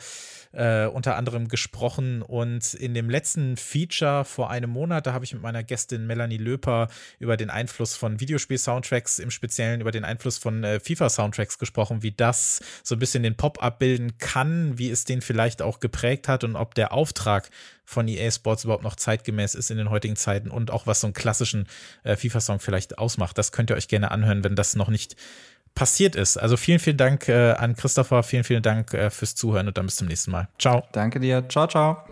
äh, unter anderem gesprochen. Und in dem letzten Feature vor einem Monat, da habe ich mit meiner Gästin Melanie Löper über den Einfluss von Videospiel-Soundtracks, im Speziellen über den Einfluss von äh, FIFA-Soundtracks gesprochen, wie das so ein bisschen den Pop abbilden kann, wie es den vielleicht auch geprägt hat und ob der Auftrag von EA Sports überhaupt noch zeitgemäß ist in den heutigen Zeiten und auch was so einen klassischen äh, FIFA-Song vielleicht ausmacht. Das könnt ihr euch gerne anhören, wenn das noch nicht passiert ist. Also vielen, vielen Dank äh, an Christopher, vielen, vielen Dank äh, fürs Zuhören und dann bis zum nächsten Mal. Ciao. Danke dir. Ciao, ciao.